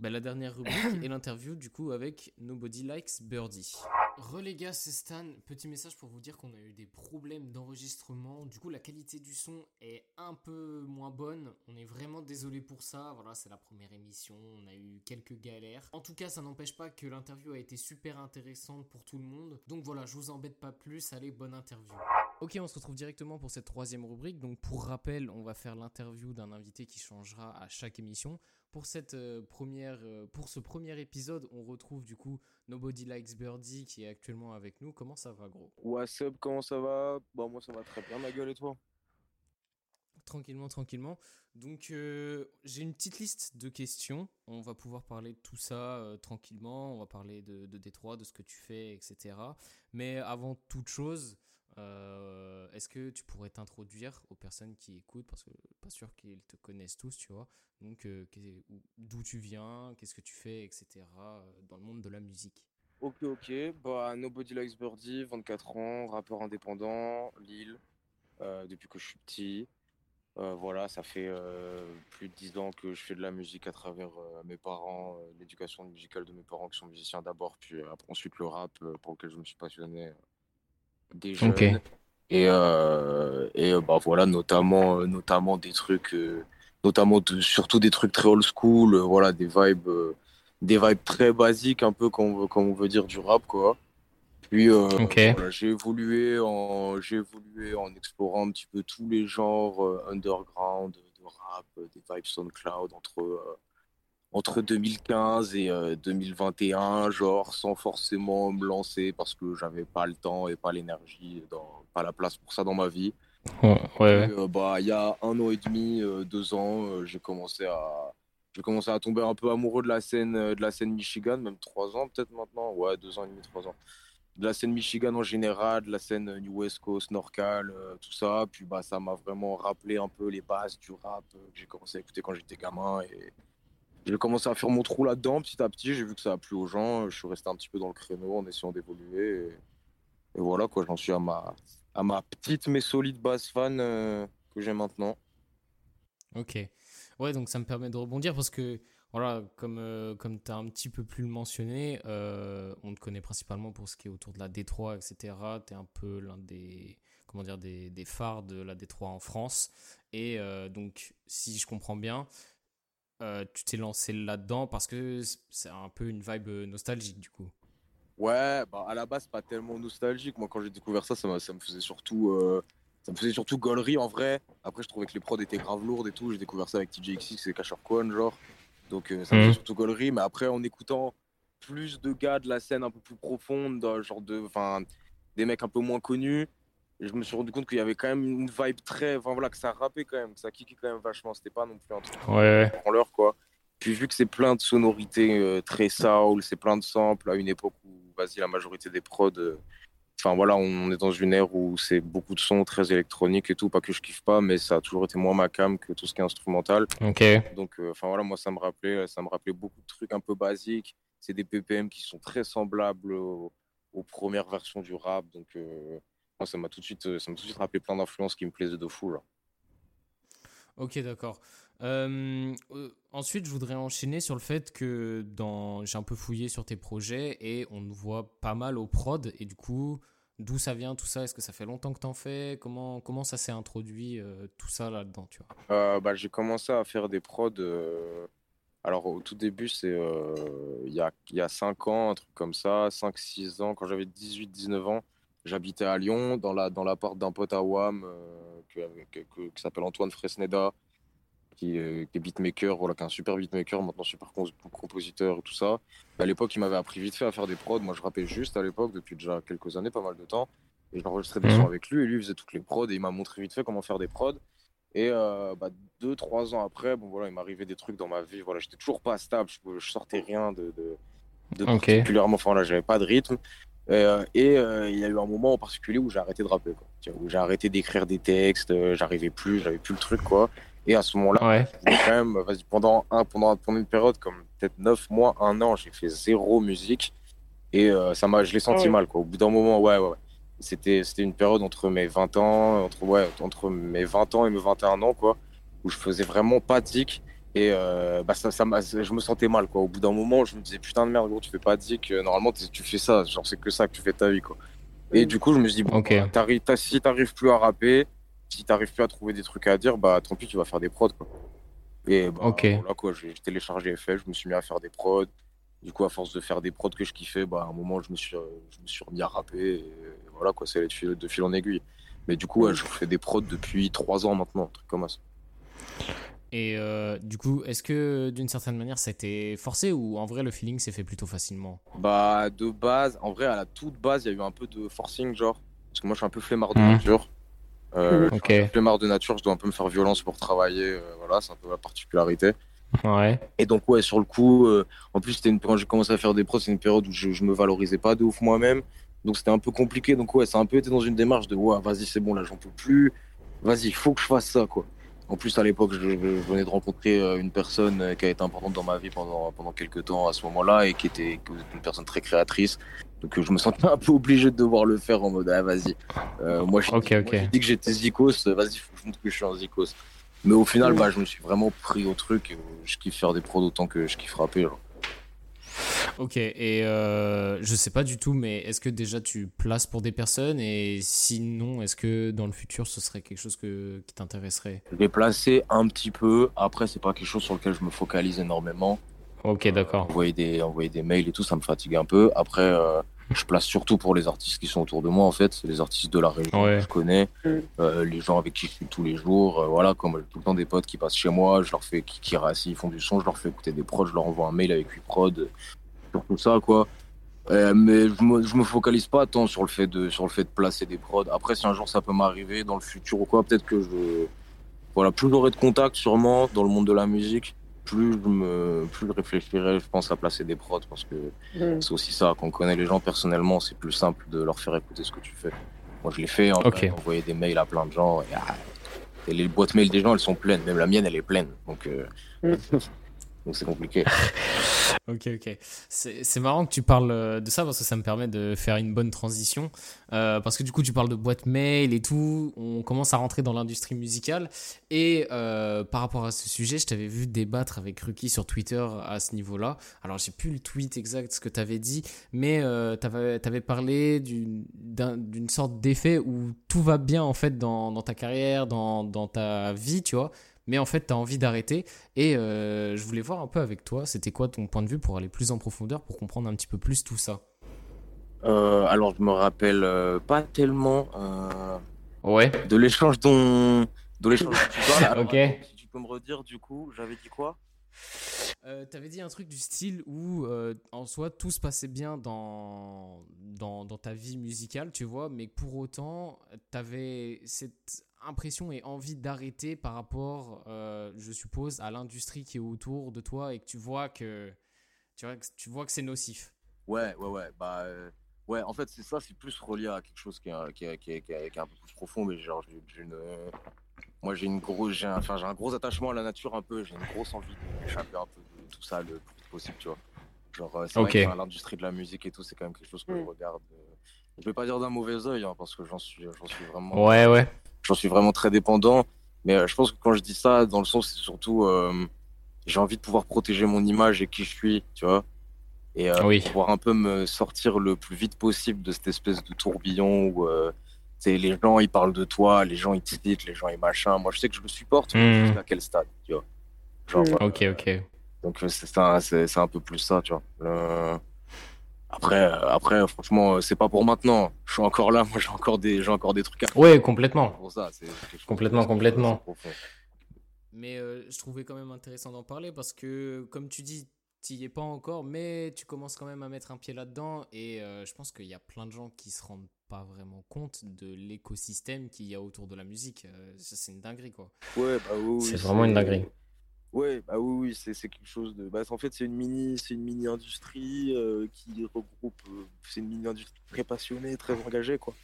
bah, la dernière rubrique et l'interview du coup avec Nobody Likes Birdie. Relégas, c'est Stan. Petit message pour vous dire qu'on a eu des problèmes d'enregistrement. Du coup, la qualité du son est un peu moins bonne. On est vraiment désolé pour ça. Voilà, c'est la première émission. On a eu quelques galères. En tout cas, ça n'empêche pas que l'interview a été super intéressante pour tout le monde. Donc voilà, je vous embête pas plus. Allez, bonne interview. Ok, on se retrouve directement pour cette troisième rubrique. Donc pour rappel, on va faire l'interview d'un invité qui changera à chaque émission. Pour cette euh, première, euh, pour ce premier épisode, on retrouve du coup Nobody Likes Birdie qui est actuellement avec nous. Comment ça va, gros? What's up Comment ça va? Bon, moi ça va très bien, ma gueule et toi? Tranquillement, tranquillement. Donc euh, j'ai une petite liste de questions. On va pouvoir parler de tout ça tranquillement. On va parler de, de Détroit, de ce que tu fais, etc. Mais avant toute chose, euh, est-ce que tu pourrais t'introduire aux personnes qui écoutent parce que pas sûr qu'ils te connaissent tous, tu vois. Donc euh, d'où tu viens, qu'est-ce que tu fais, etc. Euh, dans le monde de la musique. Ok, ok. Bah, Nobody Likes Birdie, 24 ans, rappeur indépendant, Lille, depuis que je suis petit. voilà, ça fait plus de 10 ans que je fais de la musique à travers mes parents, l'éducation musicale de mes parents qui sont musiciens d'abord, puis ensuite le rap pour lequel je me suis passionné des jeunes. Et, euh, et euh, bah voilà, notamment, euh, notamment des trucs, notamment surtout des trucs très old school, voilà, des vibes, des vibes très basiques, un peu comme on veut, on veut dire du rap, quoi. Puis j'ai évolué en j'ai évolué en explorant un petit peu tous les genres underground de rap, des vibes SoundCloud entre entre 2015 et 2021, euh, genre sans forcément me lancer parce que j'avais pas le temps et pas l'énergie, pas la place pour ça dans ma vie. Ouais, euh, bah, il y a un an et demi, euh, deux ans, j'ai commencé à j'ai commencé à tomber un peu amoureux de la scène de la scène Michigan, même trois ans peut-être maintenant, ouais, deux ans et demi, trois ans. De la scène Michigan en général, de la scène New West Coast, Norcal, tout ça. Puis bah ça m'a vraiment rappelé un peu les bases du rap que j'ai commencé à écouter quand j'étais gamin et j'ai commencé à faire mon trou là-dedans petit à petit. J'ai vu que ça a plu aux gens. Je suis resté un petit peu dans le créneau en essayant d'évoluer. Et, voilà, quoi. J'en suis à ma, petite mais solide base fan euh, que j'ai maintenant. Ok. Ouais, donc ça me permet de rebondir parce que, voilà, comme, euh, comme tu as un petit peu plus le mentionné, euh, on te connaît principalement pour ce qui est autour de la D3, etc. Tu es un peu l'un des, comment dire, des, des, phares de la D3 en France. Et donc, si je comprends bien, euh, tu t'es lancé là-dedans parce que c'est un peu une vibe nostalgique du coup. Ouais, bah à la base pas tellement nostalgique. Moi quand j'ai découvert ça, ça, me faisait surtout, euh, ça me faisait surtout gaulerie en vrai. Après je trouvais que les prods étaient grave lourdes et tout. J'ai découvert ça avec TJXX et Cash Kwon genre. Donc euh, ça me faisait mhm. surtout gaulerie. Mais après en écoutant plus de gars de la scène un peu plus profonde, genre de, enfin des mecs un peu moins connus, je me suis rendu compte qu'il y avait quand même une vibe très. Enfin voilà, que ça rappait quand même, que ça kickait quand même vachement. C'était pas non plus un truc ouais. en l'heure, quoi. Puis vu que c'est plein de sonorités euh, très soul, c'est plein de samples à une époque où, vas-y, la majorité des prods. Euh, enfin voilà, on est dans une ère où c'est beaucoup de sons très électroniques et tout. Pas que je kiffe pas, mais ça a toujours été moins ma cam que tout ce qui est instrumental. Ok. Donc, euh, enfin voilà, moi ça me rappelait, ça me rappelait beaucoup de trucs un peu basiques. C'est des PPM qui sont très semblables aux, premières versions du rap. Donc moi, ça m'a tout de suite, ça m'a tout de suite rappelé plein d'influences qui me plaisaient de fou là. Ok, d'accord. Euh, euh, ensuite, je voudrais enchaîner sur le fait que dans... j'ai un peu fouillé sur tes projets et on nous voit pas mal au prod. Et du coup, d'où ça vient tout ça? Est-ce que ça fait longtemps que tu en fais? Comment, comment ça s'est introduit euh, tout ça là-dedans tu vois? Bah, J'ai commencé à faire des prods. Alors, au tout début, c'est il y, a, y a 5 ans, un truc comme ça, 5-6 ans, quand j'avais 18-19 ans. J'habitais à Lyon, dans la dans l'appart d'un pote à WAM qui s'appelle Antoine Fresneda qui, est beatmaker, voilà, qui est un super beatmaker, maintenant super compositeur et tout ça. À l'époque, il m'avait appris vite fait à faire des prods. Moi, je rappais juste à l'époque, depuis déjà quelques années, pas mal de temps. Et j'enregistrais des mhm. sons avec lui, et lui, faisait toutes les prods, et il m'a montré vite fait comment faire des prods. Et euh, bah, deux, trois ans après, bon, voilà, il m'arrivait des trucs dans ma vie. Voilà, j'étais toujours pas stable, je, sortais rien de, de, particulièrement. Enfin, là, j'avais pas de rythme. Euh, et euh, il y a eu un moment en particulier où j'ai arrêté de rapper, quoi. où j'ai arrêté d'écrire des textes, j'arrivais plus, j'avais plus le truc, quoi. Et à ce moment-là, quand même, pendant, un, pendant, pendant une période comme peut-être 9 mois, un an, j'ai fait zéro musique. Et euh, ça m'a, je l'ai senti mal. Quoi. Au bout d'un moment, ouais, ouais. C'était, c'était une période entre mes 20 ans, entre, ouais, entre mes 20 ans et mes 21 ans, quoi, où je faisais vraiment pas de zik. Et euh, bah ça, ça je me sentais mal. Quoi. Au bout d'un moment, je me disais, putain de merde, gros, tu fais pas de zik. Euh, normalement, tu fais ça. Genre, c'est que ça que tu fais ta vie. Quoi. Et du coup, je me suis dit, bon, okay. Bah, si t'arrives plus à rapper, si t'arrives plus à trouver des trucs à dire, bah tant pis, tu vas faire des prods. Quoi. Et bah, voilà, quoi, j'ai téléchargé FL, je me suis mis à faire des prods. Du coup, à force de faire des prods que je kiffais, bah, à un moment, je me suis, je me suis remis à rapper. Et voilà, quoi, c'est de fil, de fil en aiguille. Mais du coup, je fais des prods depuis trois ans maintenant, un truc comme ça. Et euh, du coup, est-ce que d'une certaine manière, ça a été forcé ou en vrai, le feeling s'est fait plutôt facilement? Bah, de base, en vrai, à la toute base, il y a eu un peu de forcing, genre. Parce que moi, je suis un peu flemmard de mmh. nature. Euh, okay. Je marre de nature, je dois un peu me faire violence pour travailler. Euh, voilà, c'est un peu ma particularité. Ouais. Et donc, ouais, sur le coup, euh, en plus, c'était une... quand j'ai commencé à faire des pros, c'est une période où je, je me valorisais pas de ouf moi-même. Donc, c'était un peu compliqué. Donc, ouais, ça a un peu été dans une démarche de, ouais, vas-y, c'est bon, là, j'en peux plus. Vas-y, il faut que je fasse ça, quoi. En plus, à l'époque, je, venais de rencontrer euh, une personne qui a été importante dans ma vie pendant, pendant quelques temps à ce moment-là et qui était une personne très créatrice. Donc je me sentais un peu obligé de devoir le faire en mode ah vas-y. Euh, moi je dis que j'étais zikos, vas-y faut que je montre que je suis un zikos. Mais au final bah, je me suis vraiment pris au truc. Et je kiffe faire des prods autant que je kiffe rapper. Ok, et euh, je sais pas du tout, mais est-ce que déjà tu places pour des personnes? Et sinon, est-ce que dans le futur ce serait quelque chose que, qui t'intéresserait? Je vais placer un petit peu, après c'est pas quelque chose sur lequel je me focalise énormément. Ok, d'accord. envoyer, des, envoyer des mails et tout, ça me fatigue un peu. Après, euh, je place surtout pour les artistes qui sont autour de moi, en fait. C'est les artistes de la région que je connais, euh, les gens avec qui je suis tous les jours. Euh, voilà, comme j'ai tout le temps des potes qui passent chez moi, je leur fais, qui, qui ils font du son, je leur fais écouter des prods, je leur envoie un mail avec 8 prods, sur tout ça, quoi. mais je me, je me focalise pas tant sur le fait de sur le fait de placer des prods. Après, si un jour ça peut m'arriver dans le futur ou quoi, peut-être que je voilà plus j'aurai de contacts sûrement dans le monde de la musique plus je me plus je réfléchirai, je pense, à placer des prods parce que mm. c'est aussi ça. Quand on connaît les gens personnellement, c'est plus simple de leur faire écouter ce que tu fais. Moi, je l'ai fait, en okay. envoyer des mails à plein de gens. Ah, et, les boîtes mail des gens, elles sont pleines. Même la mienne, elle est pleine. Donc, euh, mm. donc c'est compliqué. Ok, ok. C'est marrant que tu parles euh, de ça parce que ça me permet de faire une bonne transition. Euh, parce que du coup, tu parles de boîte mail et tout. On commence à rentrer dans l'industrie musicale. Et euh, par rapport à ce sujet, je t'avais vu débattre avec Ruki sur Twitter à ce niveau-là. Alors, j'ai plus le tweet exact, ce que tu avais dit, mais tu avais, parlé d'une sorte d'effet où tout va bien en fait dans, ta carrière, dans ta vie, tu vois mais en fait, tu as envie d'arrêter. Et euh, je voulais voir un peu avec toi, c'était quoi ton point de vue pour aller plus en profondeur, pour comprendre un petit peu plus tout ça? Euh, Alors, je me rappelle euh, pas tellement ouais. de l'échange dont, de l'échange ok. Si tu peux me redire, du coup, j'avais dit quoi? Euh, tu avais dit un truc du style où, euh, en soi, tout se passait bien dans, dans, dans, ta vie musicale, tu vois, mais pour autant, tu avais cette impression et envie d'arrêter par rapport, euh, je suppose, à l'industrie qui est autour de toi et que tu vois que, tu vois, tu vois que c'est nocif. Ouais, ouais, ouais. Bah, ouais, en fait, c'est ça, c'est plus relié à quelque chose qui est, qui est, qui est, qui est un peu plus profond, mais genre, j'ai une moi j'ai une grosse j'ai un, enfin j'ai un gros attachement à la nature un peu j'ai une grosse envie d'échapper un peu de tout ça le plus possible tu vois genre euh, c'est vrai que l'industrie de la musique et tout c'est quand même quelque chose que je mm. regarde euh, je vais pas dire d'un mauvais oeil hein, parce que j'en suis j'en suis vraiment ouais ouais j'en suis vraiment très dépendant mais euh, je pense que quand je dis ça dans le sens c'est surtout j'ai envie de pouvoir protéger mon image et qui je suis tu vois et pouvoir un peu me sortir le plus vite possible de cette espèce de tourbillon où c'est les gens ils parlent de toi, les gens ils te citent, les gens ils machin. Moi je sais que je le supporte, mais hmm. à quel stade, tu vois. Genre, hmm. ok, ok. Donc c'est un, c'est un peu plus ça, tu vois. Après, après, franchement, c'est pas pour maintenant. Je suis encore là, moi j'ai encore des, j'ai encore des trucs à faire. Ouais, complètement. Pour ça, complètement, complètement. Mais euh, je trouvais quand même intéressant d'en parler parce que, comme tu dis, tu y es pas encore, mais tu commences quand même à mettre un pied là-dedans. Et euh, je pense qu'il y a plein de gens qui se rendent pas vraiment compte de l'écosystème qu'il y a autour de la musique. Euh, c'est une dinguerie, quoi. Ouais, bah oui. c'est vraiment une dinguerie. Ouais, bah oui, oui c'est quelque chose de. Bah, en fait, c'est une mini, c'est une mini industrie euh, qui regroupe. c'est une mini industrie très passionnée, très engagée, quoi.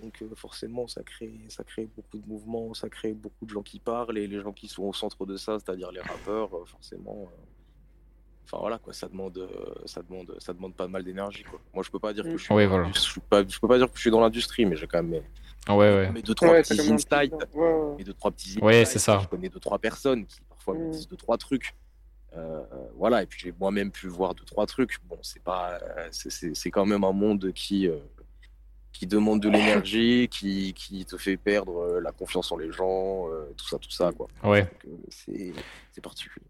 donc forcément, ça crée, ça crée beaucoup de mouvements, ça crée beaucoup de gens qui parlent et les gens qui sont au centre de ça, c'est-à-dire les rappeurs, forcément, Enfin voilà quoi, ça demande, euh, ça demande, ça demande pas mal d'énergie quoi. Moi je peux pas dire que je suis, je, suis pas, je peux pas dire que je suis dans l'industrie, mais j'ai quand même ouais, ouais. mes deux trois petits insights, mes deux trois petits Ouais c'est ça. Je connais deux trois personnes qui parfois me mm. disent deux trois trucs. Euh, voilà et puis j'ai moi-même pu voir deux trois trucs. Bon c'est pas, c'est quand même un monde qui euh, qui demande de l'énergie, qui, qui, te fait perdre la confiance en les gens, tout ça tout ça quoi. Ouais. C'est particulier.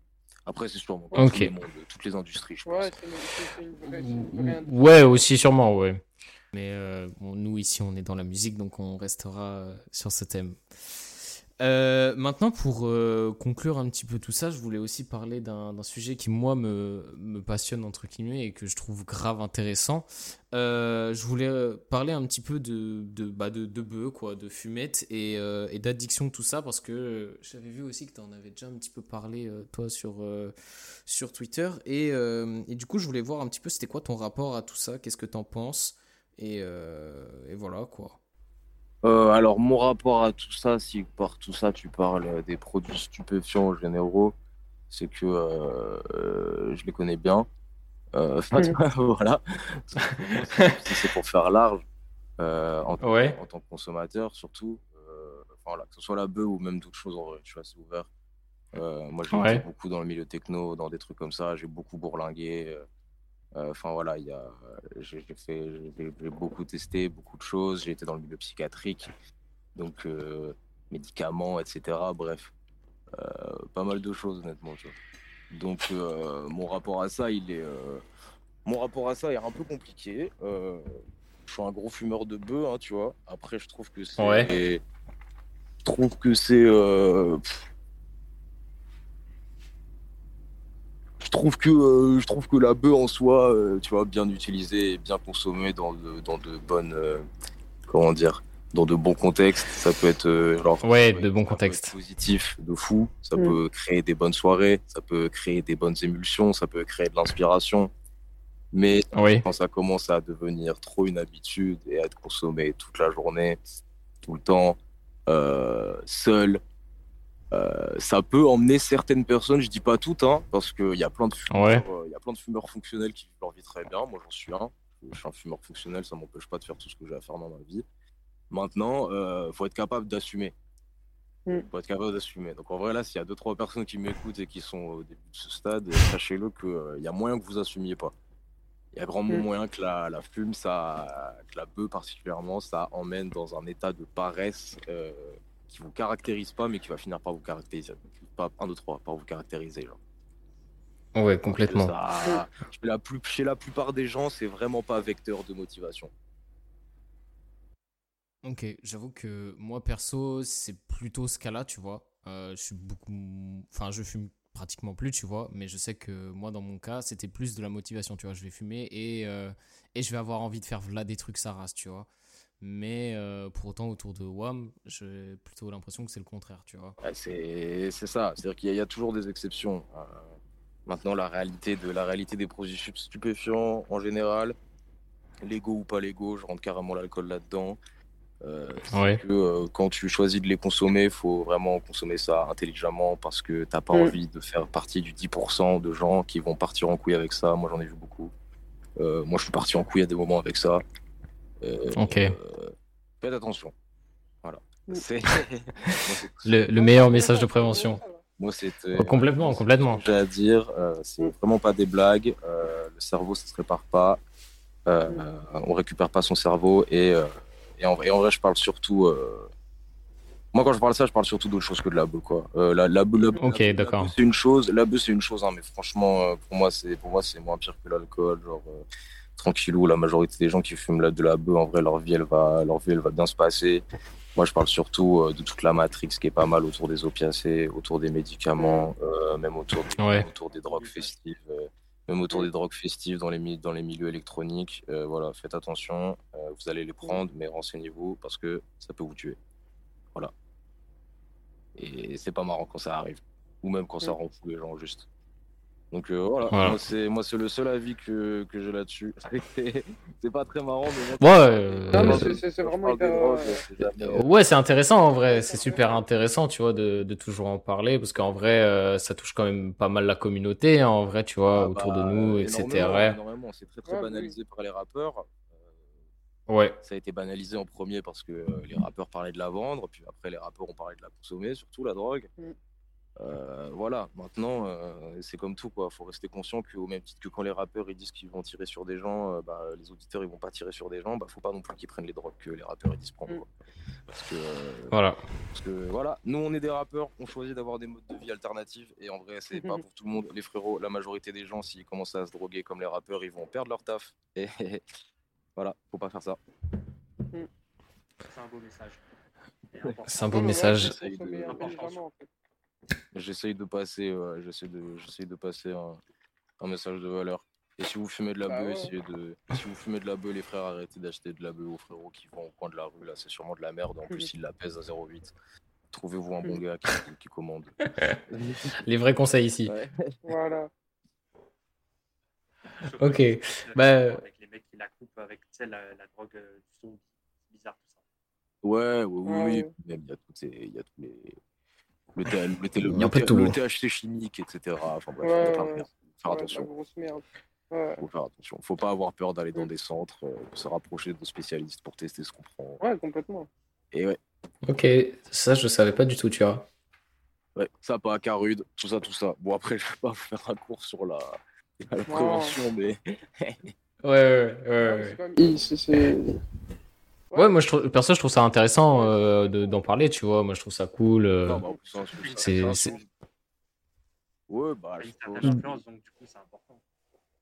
Après, c'est sûrement pas tout le monde, toutes les industries, je pense. Ouais, aussi sûrement, ouais. Mais euh, nous, ici, on est dans la musique, donc on restera euh, sur ce thème. Euh, maintenant, pour conclure un petit peu tout ça, je voulais aussi parler d'un sujet qui, moi, me, passionne, entre guillemets, et que je trouve grave intéressant. je voulais parler un petit peu de, de, bah de, de bœufs, quoi, de fumettes et, et d'addiction, tout ça, parce que j'avais vu aussi que tu en avais déjà un petit peu parlé, toi, sur, sur Twitter. Et, et, du coup, je voulais voir un petit peu, c'était quoi ton rapport à tout ça, qu'est-ce que tu en penses, et, et voilà, quoi. Euh, alors, mon rapport à tout ça, si par tout ça tu parles des produits stupéfiants en généraux, c'est que euh, je les connais bien. Euh, voilà. c'est pour faire large en, tant que consommateur, surtout. Voilà, que ce soit la bœuf ou même d'autres choses en vrai, tu vois, c'est ouvert. moi, j'ai beaucoup dans le milieu techno, dans des trucs comme ça. J'ai beaucoup bourlingué. Euh, enfin voilà, il y a, j'ai fait, j'ai beaucoup testé beaucoup de choses. J'ai été dans le milieu psychiatrique, donc euh, médicaments, etc. Bref, euh, pas mal de choses honnêtement. Donc mon rapport à ça, il est, mon rapport à ça est un peu compliqué. je suis un gros fumeur de bœuf, hein, tu vois. Après, je trouve que c'est, ouais. je trouve que c'est je trouve que euh, je trouve que la bœuf en soi, euh, tu vois, bien utilisée et bien consommée dans de, dans de bonnes, euh, comment dire, dans de bons contextes, ça peut être genre, ouais, de bons contextes, positif, de fou. Ça mm. peut créer des bonnes soirées, ça peut créer des bonnes émulsions, ça peut créer de l'inspiration. Mais quand ça commence à devenir trop une habitude et à être consommé toute la journée, tout le temps, seul, ça peut emmener certaines personnes, je dis pas toutes, hein, parce qu'il y a plein de fumeurs, euh, il y a plein de fumeurs fonctionnels qui vivent leur vie très bien. Moi, j'en suis un. Je suis un fumeur fonctionnel, ça m'empêche pas de faire tout ce que j'ai à faire dans ma vie. Maintenant, euh, faut être capable d'assumer. Mm. Faut être capable d'assumer. Donc en vrai là, s'il y a deux trois personnes qui m'écoutent et qui sont au début de ce stade, sachez-le qu'il y a moyen que vous assumiez pas. Il y a grand mm. moyen que la, la, fume, ça, que la bœuf particulièrement, ça emmène dans un état de paresse qui vous caractérise pas, mais qui va finir par vous caractériser. Pas un, deux, trois, par vous caractériser. Genre. Ouais, complètement. chez, la plus, chez la plupart des gens, c'est vraiment pas vecteur de motivation. Ok, j'avoue que moi perso, c'est plutôt ce cas-là, tu vois. Euh, je suis beaucoup. Enfin, je fume pratiquement plus, tu vois. Mais je sais que moi, dans mon cas, c'était plus de la motivation, tu vois. Je vais fumer et, euh, et je vais avoir envie de faire là des trucs ça race, tu vois. Mais euh, pour autant, autour de WAM, j'ai plutôt l'impression que c'est le contraire, tu vois. c'est ça. C'est-à-dire qu'il y, a toujours des exceptions. Euh, maintenant, la réalité, de, la réalité des produits stupéfiants, en général, Lego ou pas Lego, je rentre carrément l'alcool là-dedans. Euh, que euh, quand tu choisis de les consommer, il faut vraiment consommer ça intelligemment parce que t'as pas mm. envie de faire partie du 10% de gens qui vont partir en couille avec ça. Moi, j'en ai vu beaucoup. Euh, moi, je suis parti en couille à des moments avec ça. Ok. faites attention. Voilà. C'est le, meilleur message de prévention. Moi, c'était. Oh, complètement, complètement. J'ai à dire, c'est vraiment pas des blagues. le cerveau, ça se répare pas. Mm. on récupère pas son cerveau et et en, vrai, je parle surtout. Euh, moi, quand je parle de ça, je parle surtout d'autre chose que de la bœuf, quoi. Euh, la, la, ok, d'accord. C'est une chose, la bœuf, c'est une chose, hein, mais franchement, euh, pour moi, c'est pour moi, c'est moins pire que l'alcool. Genre, tranquillou, la majorité des gens qui fument de la bœuf, en vrai, leur vie, elle va, leur vie, elle va bien se passer. Moi, je parle surtout de toute la matrix qui est pas mal autour des opiacés, autour des médicaments, même autour, autour des drogues festives même autour des drogues festives dans les, dans les milieux électroniques. Euh, voilà, faites attention, euh, vous allez les prendre, mais renseignez-vous parce que ça peut vous tuer. Voilà. Et c'est pas marrant quand ça arrive, ou même quand ça rend fou les gens juste. Donc euh, voilà, moi c'est moi c'est le seul avis que, que j'ai là-dessus. c'est pas très marrant mais ouais, c'est vraiment Ouais, c'est intéressant en vrai, c'est super intéressant, tu vois de, de toujours en parler parce qu'en vrai euh, ça touche quand même pas mal la communauté hein, en vrai, tu vois, ah autour de bah, nous, etc. Énormément, c'est très très banalisé par les rappeurs. Euh, ouais. Ça a été banalisé en premier parce que les rappeurs parlaient de la vendre, puis après les rappeurs ont parlé de la consommer, surtout la drogue. Mm. Euh, voilà, maintenant, euh, c'est comme tout, quoi. Faut rester conscient qu'au même titre que quand les rappeurs ils disent qu'ils vont tirer sur des gens, euh, bah, les auditeurs ils vont pas tirer sur des gens, bah, faut pas non plus qu'ils prennent les drogues que les rappeurs ils disent prendre. Mm. Parce que, voilà. Parce que voilà, nous on est des rappeurs, on choisit d'avoir des modes de vie alternatifs et en vrai, c'est pas pour tout le monde. Les frérots, la majorité des gens, s'ils commencent à se droguer comme les rappeurs, ils vont perdre leur taf. Et voilà, faut pas faire ça. Mm. C'est un beau message. C'est un beau message. J'essaye de passer, j'essaie de, j'essaie de passer un, un, message de valeur. Et si vous fumez de la bah bœuf, essayez de. Si vous fumez de la bœuf, les frères, arrêtez d'acheter de la bœuf aux frérots qui vont au coin de la rue. Là, c'est sûrement de la merde. En plus, ils la pèsent à 0,8. Trouvez-vous un bon gars qui, qui commande. les vrais conseils ici. Voilà. ok. Bah... Avec les mecs qui la coupent avec la, la drogue euh, du son bizarre, tout ça. Ouais, oui, oui. Il y a tous les le, le, THC chimique, etc. Enfin bref, faut faire attention. Faut faire attention. Faut pas avoir peur d'aller dans des centres, euh, se rapprocher de spécialistes pour tester ce qu'on prend. Ouais, complètement. Et ouais. Ok, ça je savais pas du tout, tu vois. Ouais, ça pas Carude, tout ça, tout ça. Bon après, je vais pas vous faire un cours sur la, la prévention, mais. ouais, ouais, ouais. ouais. Ouais, moi, je trouve, perso, je trouve ça intéressant euh, d'en parler, tu vois. Moi, je trouve ça cool. Euh, bah, c'est. Ouais, bah. A une certaine influence, donc du coup, c'est important.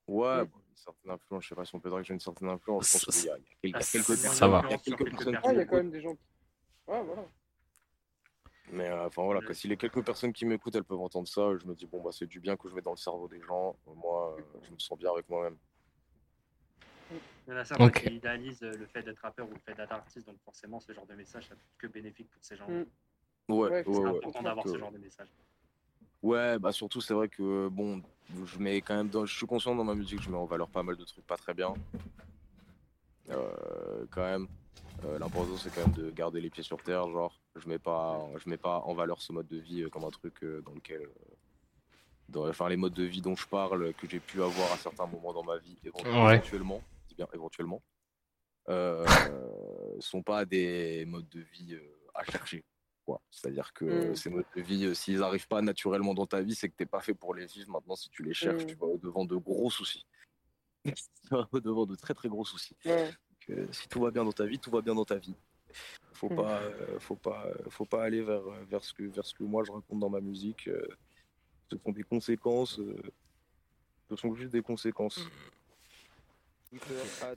Ouais, bah, une certaine influence, je sais pas si on peut dire que j'ai une certaine influence. Je pense qu'il y, a, il y a quelques personnes. Ça va. Il y a quelques personnes. Ah, il y a quand même des gens. Ouais, voilà. Mais euh, enfin voilà, si les quelques personnes qui m'écoutent, elles peuvent entendre ça, je me dis, bon, bah, c'est du bien que je mets dans le cerveau des gens. Moi, je me sens bien avec moi-même. Il y en a certains qui idéalisent euh, le fait d'être rappeur ou le fait d'être artiste, donc forcément, ce genre de message, ça peut que bénéfique pour ces gens. Mm. Ouais, c'est important d'avoir ce genre de message. Ouais, bah surtout, c'est vrai que bon, je mets quand même dans, je suis conscient dans ma musique, je mets en valeur pas mal de trucs pas très bien. Euh, quand même, euh, l'important c'est quand même de garder les pieds sur terre, genre, je mets pas, je mets pas en valeur ce mode de vie comme un truc dans lequel dans, enfin, les modes de vie dont je parle, que j'ai pu avoir à certains moments dans ma vie, éventuellement, bien éventuellement, euh, sont pas des modes de vie euh, à chercher. C'est-à-dire que mm. ces modes de vie, euh, s'ils n'arrivent pas naturellement dans ta vie, c'est que tu n'es pas fait pour les vivre. Maintenant, si tu les cherches, mm. tu vas au-devant de gros soucis. au-devant de très très gros soucis. Euh, si tout va bien dans ta vie, tout va bien dans ta vie. Faut mm. pas, faut pas, faut pas aller vers, vers, ce que, vers ce que moi je raconte dans ma musique ce sont des conséquences. Euh, ce sont juste des conséquences.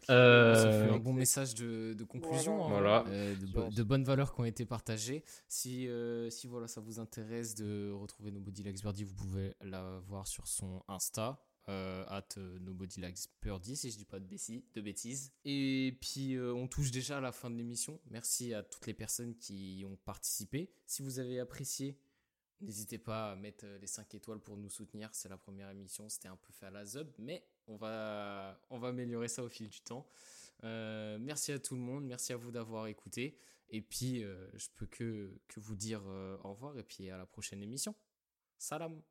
Euh, ça fait un bon message de, conclusion. Hein. Voilà. Euh, de, bonnes valeurs qui ont été partagées. Si, euh, si voilà, ça vous intéresse de retrouver Nobody Likes Birdie, vous pouvez la voir sur son Insta. at Nobody Likes Birdie, si je dis pas de, de bêtises. Et puis, on touche déjà à la fin de l'émission. Merci à toutes les personnes qui ont participé. Si vous avez apprécié, N'hésitez pas à mettre les 5 étoiles pour nous soutenir. C'est la première émission, c'était un peu fait à la zub, mais on va, améliorer ça au fil du temps. Euh, merci à tout le monde, merci à vous d'avoir écouté. Et puis, euh, je peux que, que vous dire euh, au revoir et puis à la prochaine émission. Salam